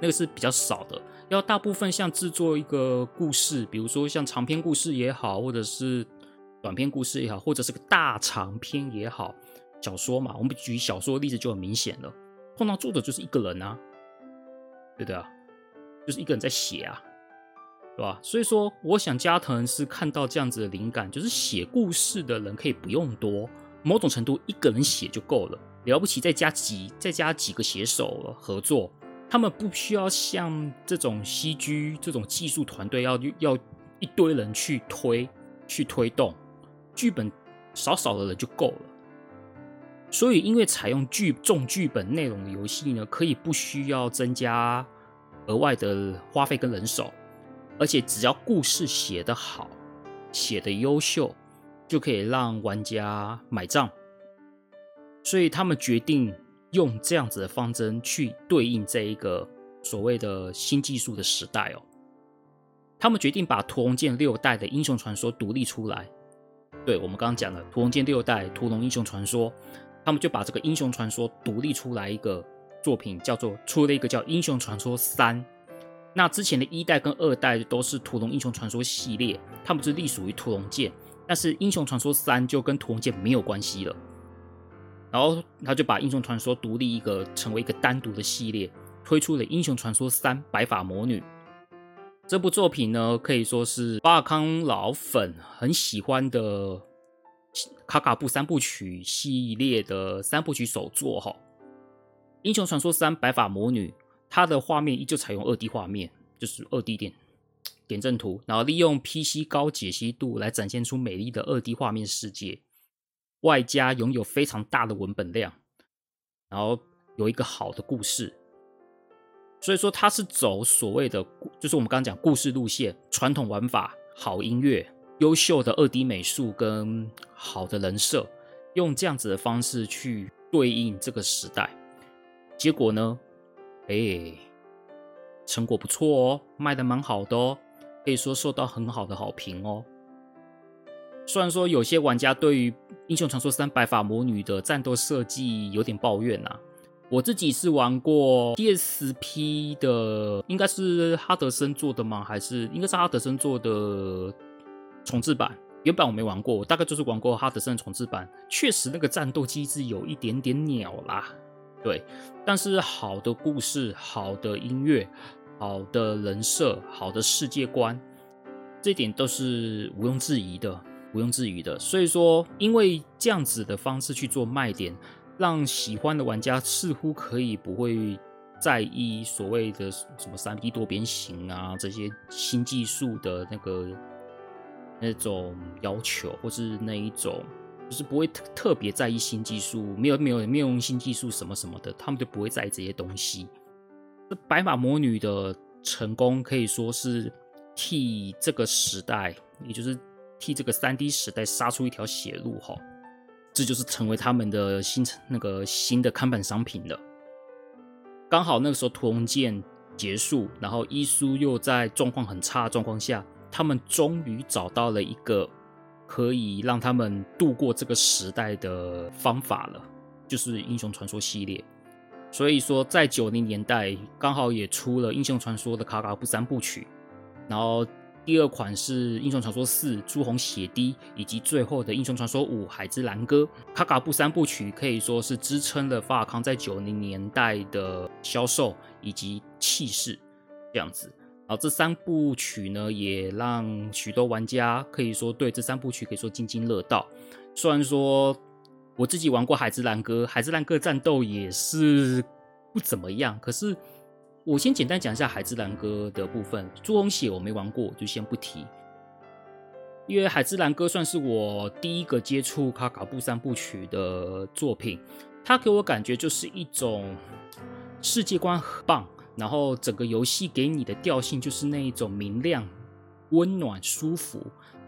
那个是比较少的。要大部分像制作一个故事，比如说像长篇故事也好，或者是。短篇故事也好，或者是个大长篇也好，小说嘛，我们举小说例子就很明显了。碰到作者就是一个人啊，对不对啊？就是一个人在写啊。对吧？所以说，我想加藤是看到这样子的灵感，就是写故事的人可以不用多，某种程度一个人写就够了，了不起再加几再加几个写手合作，他们不需要像这种 CG 这种技术团队要要一堆人去推去推动，剧本少少的人就够了。所以，因为采用剧重剧本内容的游戏呢，可以不需要增加额外的花费跟人手。而且只要故事写得好，写得优秀，就可以让玩家买账。所以他们决定用这样子的方针去对应这一个所谓的新技术的时代哦。他们决定把屠龙剑六代的英雄传说独立出来。对，我们刚刚讲的屠龙剑六代屠龙英雄传说，他们就把这个英雄传说独立出来一个作品，叫做出了一个叫英雄传说三。那之前的一代跟二代都是屠龙英雄传说系列，他们是隶属于屠龙剑，但是英雄传说三就跟屠龙剑没有关系了。然后他就把英雄传说独立一个，成为一个单独的系列，推出了英雄传说三白发魔女。这部作品呢，可以说是巴尔康老粉很喜欢的卡卡布三部曲系列的三部曲首作哈。英雄传说三白发魔女。它的画面依旧采用二 D 画面，就是二 D 点点阵图，然后利用 PC 高解析度来展现出美丽的二 D 画面世界，外加拥有非常大的文本量，然后有一个好的故事，所以说它是走所谓的，就是我们刚刚讲故事路线，传统玩法，好音乐，优秀的二 D 美术跟好的人设，用这样子的方式去对应这个时代，结果呢？哎，成果不错哦，卖的蛮好的哦，可以说受到很好的好评哦。虽然说有些玩家对于《英雄传说三：白发魔女》的战斗设计有点抱怨呐，我自己是玩过 PSP 的，应该是哈德森做的吗？还是应该是哈德森做的重置版？原版我没玩过，大概就是玩过哈德森重置版，确实那个战斗机制有一点点鸟啦。对，但是好的故事、好的音乐、好的人设、好的世界观，这点都是毋庸置疑的，毋庸置疑的。所以说，因为这样子的方式去做卖点，让喜欢的玩家似乎可以不会在意所谓的什么三 D 多边形啊这些新技术的那个那种要求，或是那一种。就是不会特特别在意新技术，没有没有没有用新技术什么什么的，他们就不会在意这些东西。这白马魔女的成功可以说是替这个时代，也就是替这个三 D 时代杀出一条血路哈。这就是成为他们的新那个新的看板商品了。刚好那个时候屠龙剑结束，然后伊苏又在状况很差的状况下，他们终于找到了一个。可以让他们度过这个时代的方法了，就是英雄传说系列。所以说，在九零年代刚好也出了英雄传说的卡卡布三部曲，然后第二款是英雄传说四朱红血滴，以及最后的英雄传说五海之蓝鸽。卡卡布三部曲可以说是支撑了法尔康在九零年代的销售以及气势，这样子。好这三部曲呢，也让许多玩家可以说对这三部曲可以说津津乐道。虽然说我自己玩过《海之蓝歌》，《海之蓝歌》战斗也是不怎么样。可是我先简单讲一下《海之蓝歌》的部分。朱红血我没玩过，就先不提。因为《海之蓝歌》算是我第一个接触卡卡布三部曲的作品，它给我感觉就是一种世界观很棒。然后整个游戏给你的调性就是那一种明亮、温暖、舒服，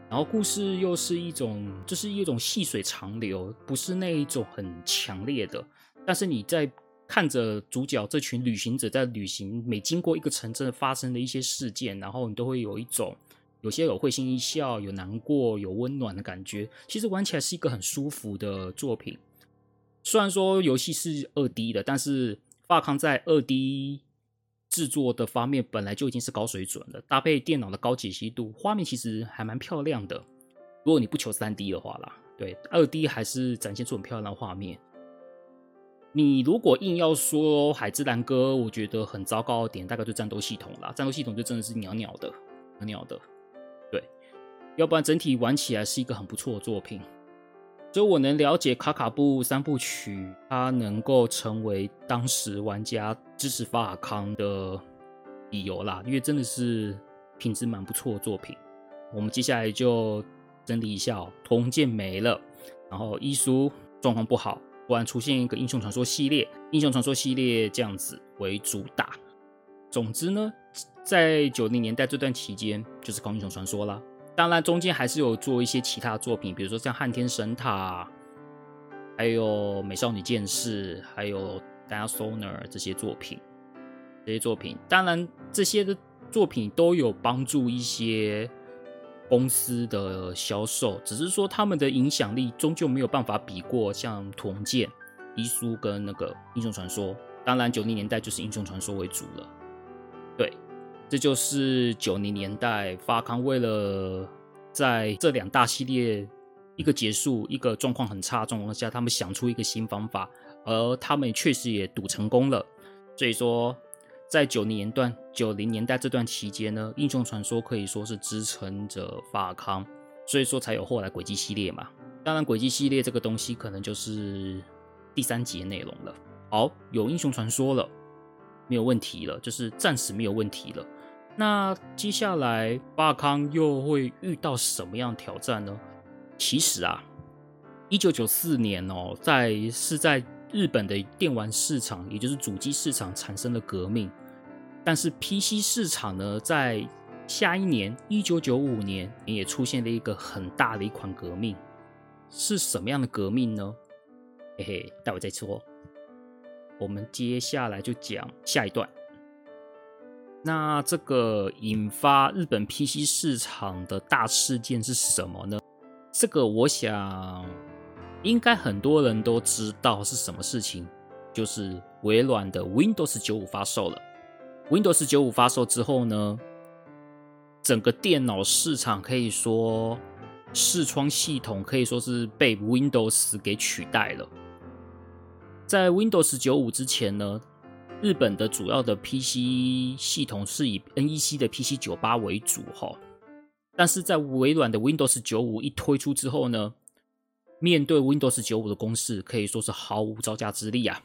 然后故事又是一种，就是一种细水长流，不是那一种很强烈的。但是你在看着主角这群旅行者在旅行，每经过一个城镇发生的一些事件，然后你都会有一种，有些有会心一笑，有难过，有温暖的感觉。其实玩起来是一个很舒服的作品。虽然说游戏是二 D 的，但是发康在二 D。制作的方面本来就已经是高水准了，搭配电脑的高解析度，画面其实还蛮漂亮的。如果你不求三 D 的话啦，对，二 D 还是展现出很漂亮的画面。你如果硬要说《海之蓝鸽》，我觉得很糟糕的点，大概就战斗系统啦，战斗系统就真的是鸟鸟的。鸟的，对，要不然整体玩起来是一个很不错的作品。所以我能了解卡卡布三部曲，它能够成为当时玩家支持法尔康的理由啦，因为真的是品质蛮不错的作品。我们接下来就整理一下哦，铜剑没了，然后伊苏状况不好，突然出现一个英雄传说系列，英雄传说系列这样子为主打。总之呢，在九零年代这段期间，就是靠英雄传说啦。当然，中间还是有做一些其他作品，比如说像《撼天神塔》，还有《美少女战士》，还有《Dia Sonar》这些作品。这些作品，当然这些的作品都有帮助一些公司的销售，只是说他们的影响力终究没有办法比过像《桐剑》、《伊书》跟那个《英雄传说》。当然，九零年代就是《英雄传说》为主了。这就是九零年代法康为了在这两大系列一个结束，一个状况很差状况下，他们想出一个新方法，而他们确实也赌成功了。所以说，在九零年段、九零年代这段期间呢，英雄传说可以说是支撑着法康，所以说才有后来轨迹系列嘛。当然，轨迹系列这个东西可能就是第三集的内容了。好，有英雄传说了，没有问题了，就是暂时没有问题了。那接下来法康又会遇到什么样挑战呢？其实啊，一九九四年哦，在是在日本的电玩市场，也就是主机市场产生了革命。但是 PC 市场呢，在下一年一九九五年也出现了一个很大的一款革命。是什么样的革命呢？嘿嘿，待会再说。我们接下来就讲下一段。那这个引发日本 PC 市场的大事件是什么呢？这个我想应该很多人都知道是什么事情，就是微软的 Windows 95发售了。Windows 95发售之后呢，整个电脑市场可以说视窗系统可以说是被 Windows 给取代了。在 Windows 95之前呢，日本的主要的 PC 系统是以 NEC 的 PC 九八为主哈，但是在微软的 Windows 九五一推出之后呢，面对 Windows 九五的攻势可以说是毫无招架之力啊，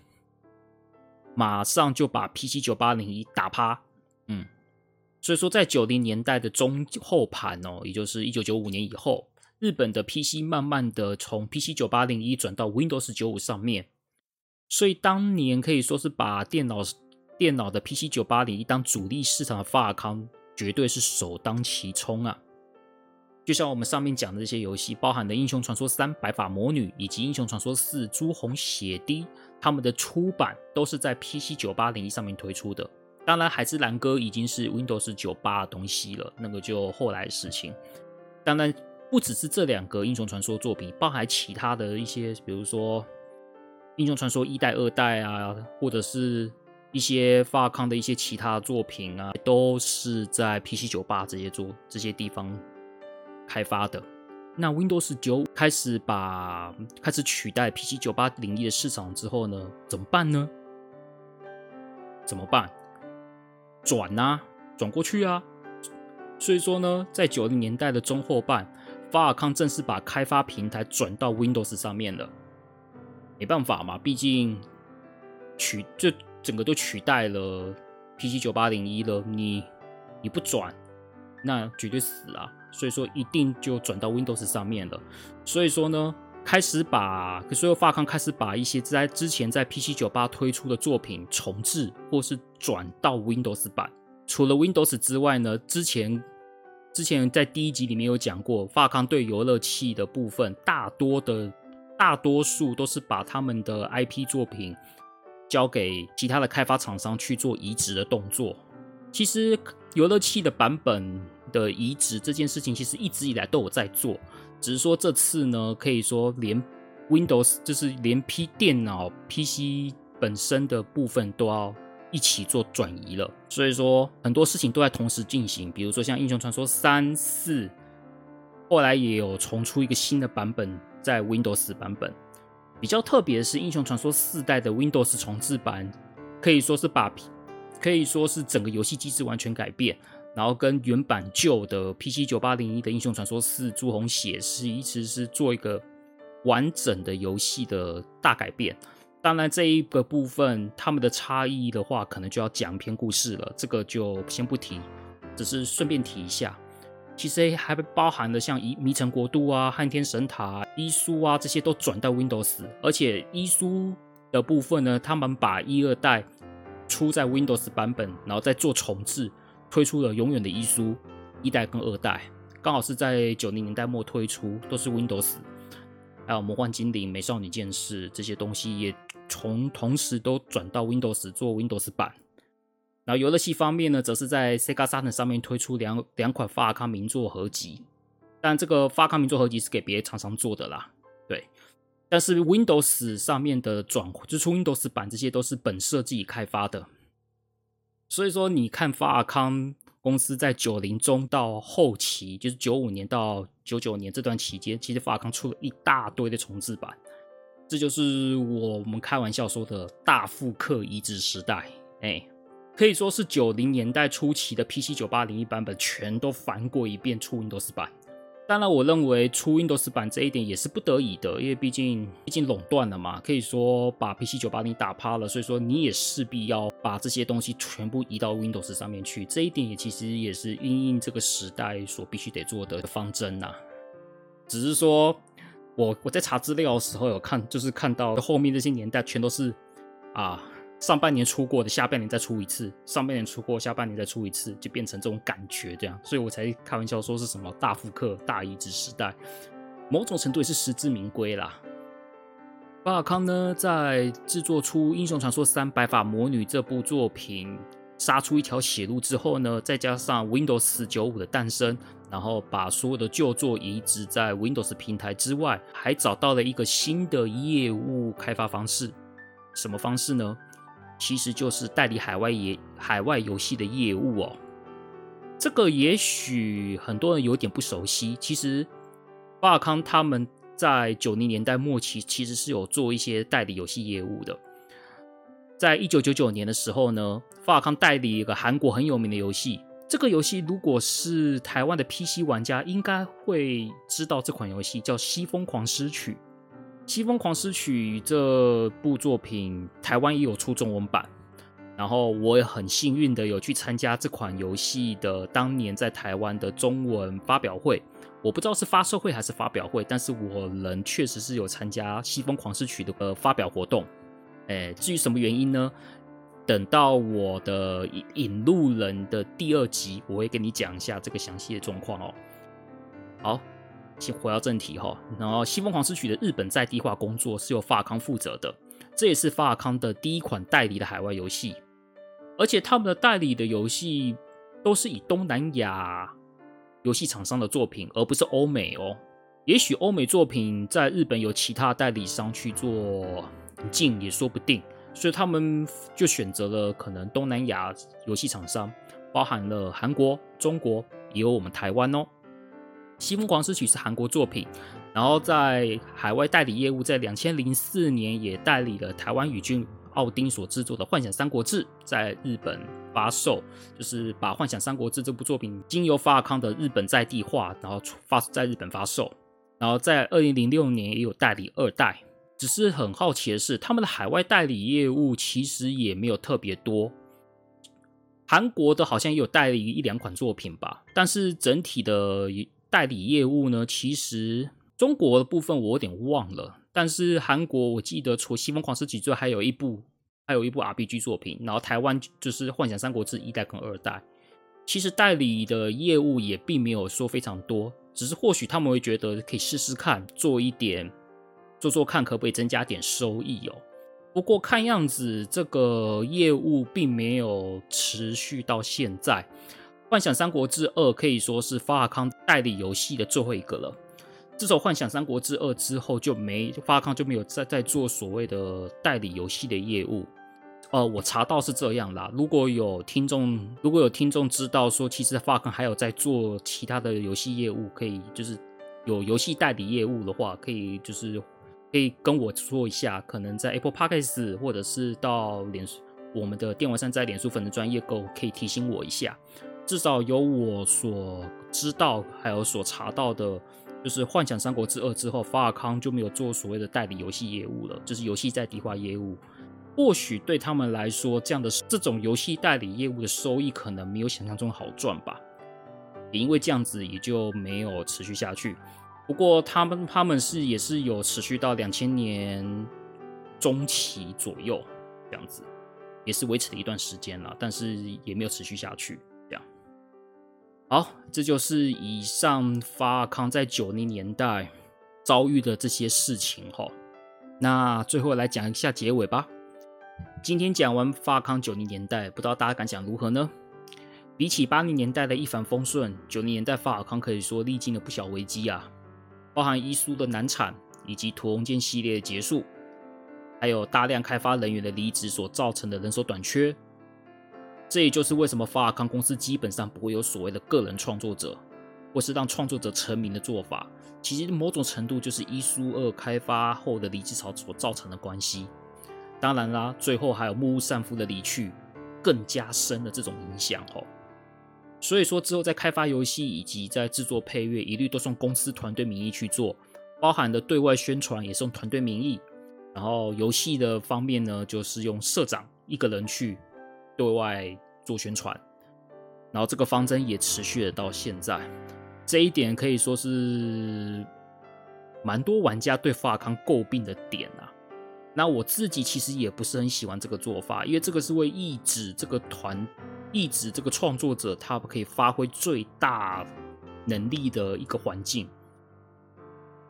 马上就把 PC 九八零一打趴，嗯，所以说在九零年代的中后盘哦，也就是一九九五年以后，日本的 PC 慢慢的从 PC 九八零一转到 Windows 九五上面。所以当年可以说是把电脑电脑的 PC 九八零一当主力市场的法尔康，绝对是首当其冲啊！就像我们上面讲的这些游戏，包含的《英雄传说三：白发魔女》以及《英雄传说四：朱红血滴》，他们的出版都是在 PC 九八零一上面推出的。当然，《海之蓝哥》已经是 Windows 九八的东西了，那个就后来的事情。当然，不只是这两个英雄传说作品，包含其他的一些，比如说。英雄传说一代、二代啊，或者是一些法康的一些其他作品啊，都是在 PC 九八这些做这些地方开发的。那 Windows 九开始把开始取代 PC 九八零一的市场之后呢，怎么办呢？怎么办？转啊，转过去啊。所以说呢，在九零年代的中后半，法尔康正式把开发平台转到 Windows 上面了。没办法嘛，毕竟取这整个都取代了 PC 九八零一了，你你不转，那绝对死啊！所以说一定就转到 Windows 上面了。所以说呢，开始把所有发康开始把一些在之前在 PC 九八推出的作品重置，或是转到 Windows 版。除了 Windows 之外呢，之前之前在第一集里面有讲过，发康对游乐器的部分大多的。大多数都是把他们的 IP 作品交给其他的开发厂商去做移植的动作。其实游乐器的版本的移植这件事情，其实一直以来都有在做，只是说这次呢，可以说连 Windows 就是连 P 电脑 PC 本身的部分都要一起做转移了。所以说很多事情都在同时进行，比如说像英雄传说三四，后来也有重出一个新的版本。在 Windows 版本比较特别的是，《英雄传说》四代的 Windows 重置版可以说是把可以说是整个游戏机制完全改变。然后跟原版旧的 PC 九八零一的《英雄传说四：朱红血》是一直是做一个完整的游戏的大改变。当然，这一个部分他们的差异的话，可能就要讲篇故事了，这个就先不提，只是顺便提一下。其实还包含了像《迷迷城国度》啊、《汉天神塔》、伊苏啊这些都转到 Windows，而且伊苏的部分呢，他们把一二代出在 Windows 版本，然后再做重置，推出了永远的伊苏一代跟二代，刚好是在九零年代末推出，都是 Windows。还有魔幻精灵、美少女战士这些东西也从同时都转到 Windows 做 Windows 版。然后游乐器方面呢，则是在 Sega Saturn 上面推出两两款法尔康名作合集，但这个法尔康名作合集是给别的厂商做的啦，对。但是 Windows 上面的转就出 Windows 版，这些都是本社自己开发的。所以说，你看法尔康公司在九零中到后期，就是九五年到九九年这段期间，其实法尔康出了一大堆的重置版，这就是我们开玩笑说的大复刻移植时代，哎。可以说是九零年代初期的 PC 九八零一版本全都翻过一遍出 Windows 版。当然，我认为出 Windows 版这一点也是不得已的，因为毕竟毕竟垄断了嘛，可以说把 PC 九八零打趴了，所以说你也势必要把这些东西全部移到 Windows 上面去。这一点也其实也是因应这个时代所必须得做的方针呐。只是说我我在查资料的时候有看，就是看到后面这些年代全都是啊。上半年出过的，下半年再出一次；上半年出过，下半年再出一次，就变成这种感觉这样，所以我才开玩笑说是什么大复刻、大移植时代，某种程度也是实至名归啦。巴尔康呢，在制作出《英雄传说三：白发魔女》这部作品，杀出一条血路之后呢，再加上 Windows 95的诞生，然后把所有的旧作移植在 Windows 平台之外，还找到了一个新的业务开发方式。什么方式呢？其实就是代理海外游海外游戏的业务哦，这个也许很多人有点不熟悉。其实，法尔康他们在九零年代末期其实是有做一些代理游戏业务的。在一九九九年的时候呢，法尔康代理一个韩国很有名的游戏。这个游戏如果是台湾的 PC 玩家，应该会知道这款游戏叫《西疯狂诗曲》。《西风狂诗曲》这部作品，台湾也有出中文版。然后我也很幸运的有去参加这款游戏的当年在台湾的中文发表会。我不知道是发售会还是发表会，但是我人确实是有参加《西风狂诗曲》的呃发表活动。诶，至于什么原因呢？等到我的引路人的第二集，我会跟你讲一下这个详细的状况哦。好。先回到正题哈，然后《西疯狂诗曲》的日本在地化工作是由法尔康负责的，这也是法尔康的第一款代理的海外游戏，而且他们的代理的游戏都是以东南亚游戏厂商的作品，而不是欧美哦。也许欧美作品在日本有其他代理商去做引进也说不定，所以他们就选择了可能东南亚游戏厂商，包含了韩国、中国，也有我们台湾哦。《西风狂诗曲》是韩国作品，然后在海外代理业务，在两千零四年也代理了台湾宇峻奥丁所制作的《幻想三国志》在日本发售，就是把《幻想三国志》这部作品经由法尔康的日本在地化，然后发在日本发售。然后在二零零六年也有代理二代，只是很好奇的是，他们的海外代理业务其实也没有特别多。韩国的好像也有代理一两款作品吧，但是整体的。代理业务呢，其实中国的部分我有点忘了，但是韩国我记得除《西风狂诗曲》之外，还有一部，还有一部 RPG 作品。然后台湾就是《幻想三国志》一代跟二代。其实代理的业务也并没有说非常多，只是或许他们会觉得可以试试看，做一点，做做看可不可以增加点收益哦。不过看样子这个业务并没有持续到现在。《幻想三国志二》可以说是法康代理游戏的最后一个了。自从《幻想三国志二》之后，就没法尔康就没有再再做所谓的代理游戏的业务。呃，我查到是这样啦。如果有听众，如果有听众知道说，其实法尔康还有在做其他的游戏业务，可以就是有游戏代理业务的话，可以就是可以跟我说一下。可能在 Apple Podcast 或者是到脸我们的电玩善哉脸书粉的专业购，可以提醒我一下。至少有我所知道，还有所查到的，就是《幻想三国志二》之后，法尔康就没有做所谓的代理游戏业务了，就是游戏在地化业务。或许对他们来说，这样的这种游戏代理业务的收益可能没有想象中好赚吧。也因为这样子，也就没有持续下去。不过他们他们是也是有持续到两千年中期左右这样子，也是维持了一段时间了，但是也没有持续下去。好，这就是以上法尔康在九零年代遭遇的这些事情哈。那最后来讲一下结尾吧。今天讲完法尔康九零年代，不知道大家感想如何呢？比起八零年代的一帆风顺，九零年代法尔康可以说历经了不小危机啊，包含伊苏的难产，以及屠龙剑系列的结束，还有大量开发人员的离职所造成的人手短缺。这也就是为什么法尔康公司基本上不会有所谓的个人创作者，或是让创作者成名的做法。其实某种程度就是一书二开发后的离职潮所造成的关系。当然啦，最后还有木屋善夫的离去，更加深了这种影响哦。所以说之后在开发游戏以及在制作配乐，一律都是用公司团队名义去做，包含的对外宣传也是用团队名义。然后游戏的方面呢，就是用社长一个人去对外做宣传。然后这个方针也持续了到现在，这一点可以说是蛮多玩家对法康诟病的点啊。那我自己其实也不是很喜欢这个做法，因为这个是为抑制这个团，抑制这个创作者他可以发挥最大能力的一个环境。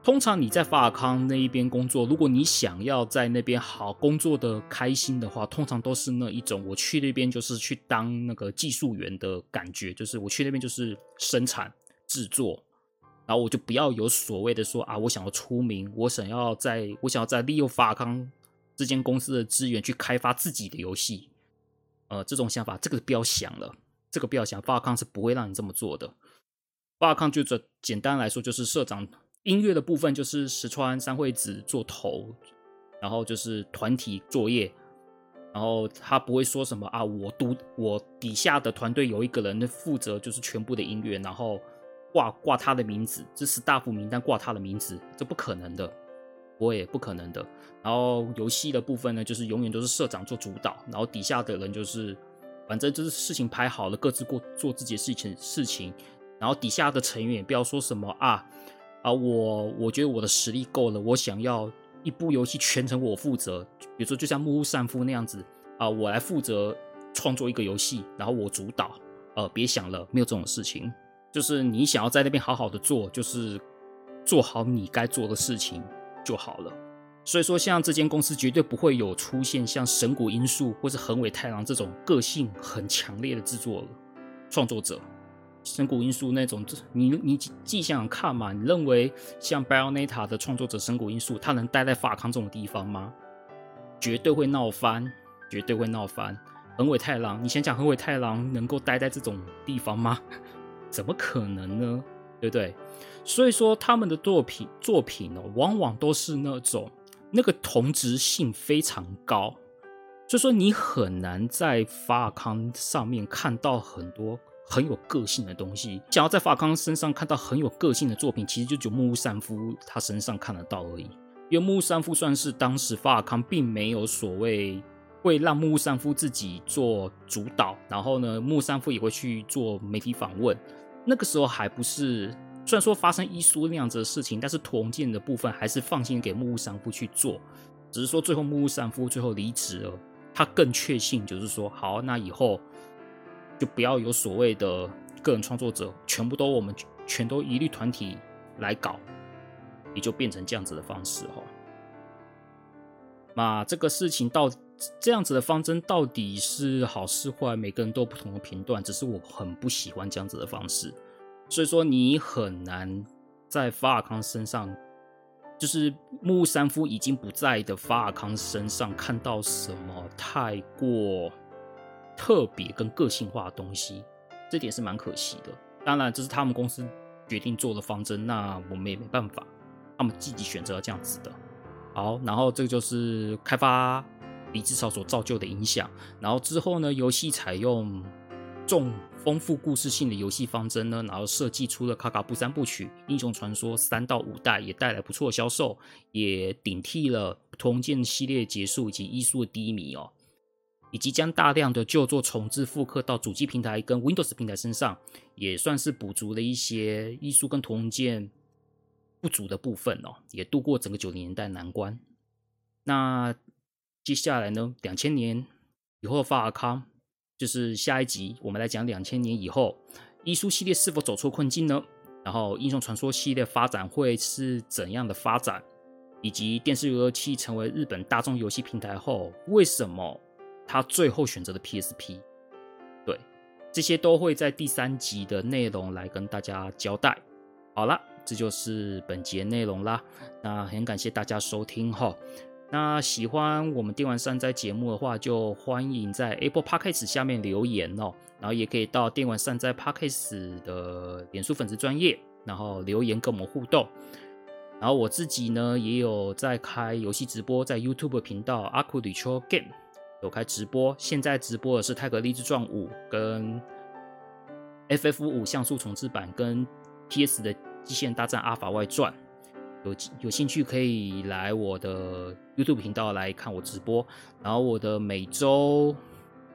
通常你在法尔康那一边工作，如果你想要在那边好工作的开心的话，通常都是那一种我去那边就是去当那个技术员的感觉，就是我去那边就是生产制作。然后我就不要有所谓的说啊，我想要出名，我想要在，我想要在利用法尔康这间公司的资源去开发自己的游戏，呃，这种想法，这个不要想了，这个不要想，法尔康是不会让你这么做的。法尔康就这简单来说，就是社长音乐的部分就是石川三惠子做头，然后就是团体作业，然后他不会说什么啊，我独我底下的团队有一个人负责就是全部的音乐，然后。挂挂他的名字，这是大副名单挂他的名字，这不可能的，我也不可能的。然后游戏的部分呢，就是永远都是社长做主导，然后底下的人就是，反正就是事情排好了，各自过做自己的事情事情。然后底下的成员也不要说什么啊啊，我我觉得我的实力够了，我想要一部游戏全程我负责，比如说就像木屋善夫那样子啊，我来负责创作一个游戏，然后我主导，呃，别想了，没有这种事情。就是你想要在那边好好的做，就是做好你该做的事情就好了。所以说，像这间公司绝对不会有出现像神谷英树或是横尾太郎这种个性很强烈的制作创作者。神谷英树那种，你你既想想看嘛，你认为像 Bayonetta 的创作者神谷英树，他能待在法康这种地方吗？绝对会闹翻，绝对会闹翻。横尾太郎，你想想横尾太郎能够待在这种地方吗？(laughs) 怎么可能呢？对不对？所以说他们的作品作品呢，往往都是那种那个同质性非常高，所以说你很难在法尔康上面看到很多很有个性的东西。想要在法康身上看到很有个性的作品，其实就只有木屋善夫他身上看得到而已。因为木屋善夫算是当时法尔康并没有所谓会让木屋善夫自己做主导，然后呢，木屋善夫也会去做媒体访问。那个时候还不是，虽然说发生伊苏那样子的事情，但是屠龙剑的部分还是放心给木屋善夫去做。只是说最后木屋善夫最后离职了，他更确信就是说，好，那以后就不要有所谓的个人创作者，全部都我们全都一律团体来搞，也就变成这样子的方式哈。那这个事情到。这样子的方针到底是好是坏？每个人都有不同的评断。只是我很不喜欢这样子的方式，所以说你很难在法尔康身上，就是木屋善夫已经不在的法尔康身上看到什么太过特别跟个性化的东西，这点是蛮可惜的。当然，这是他们公司决定做的方针，那我们也没办法，他们自己选择这样子的。好，然后这个就是开发。离职潮所造就的影响，然后之后呢，游戏采用重丰富故事性的游戏方针呢，然后设计出了卡卡布三部曲、英雄传说三到五代，也带来不错的销售，也顶替了图龙剑系列结束以及伊苏的低迷哦，以及将大量的旧作重置复刻到主机平台跟 Windows 平台身上，也算是补足了一些艺术跟图龙剑不足的部分哦，也度过整个九零年代难关。那接下来呢，两千年以后的法尔康。就是下一集，我们来讲两千年以后，艺术系列是否走出困境呢？然后，英雄传说系列发展会是怎样的发展？以及电视游乐器成为日本大众游戏平台后，为什么他最后选择的 PSP？对，这些都会在第三集的内容来跟大家交代。好了，这就是本集的内容啦。那很感谢大家收听哈。那喜欢我们电玩善哉节目的话，就欢迎在 Apple Podcast 下面留言哦，然后也可以到电玩善哉 Podcast 的脸书粉丝专业，然后留言跟我们互动。然后我自己呢，也有在开游戏直播，在 YouTube 频道 Aku Retro Game 有开直播。现在直播的是《泰格励志传五》跟 FF 五像素重置版跟 PS 的《极限大战阿法外传》。有有兴趣可以来我的 YouTube 频道来看我直播，然后我的每周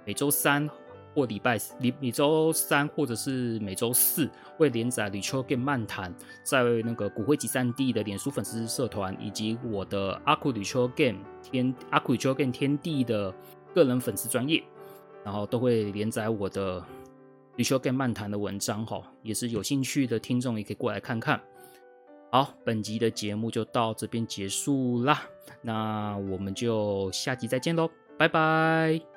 每周三或礼拜每每周三或者是每周四会连载《Retro Game 漫谈》在那个骨灰级三 D 的脸书粉丝社团，以及我的 Aku Retro Game 天 Aku Retro Game 天地的个人粉丝专页，然后都会连载我的《Retro Game 漫谈》的文章哈，也是有兴趣的听众也可以过来看看。好，本集的节目就到这边结束啦，那我们就下集再见喽，拜拜。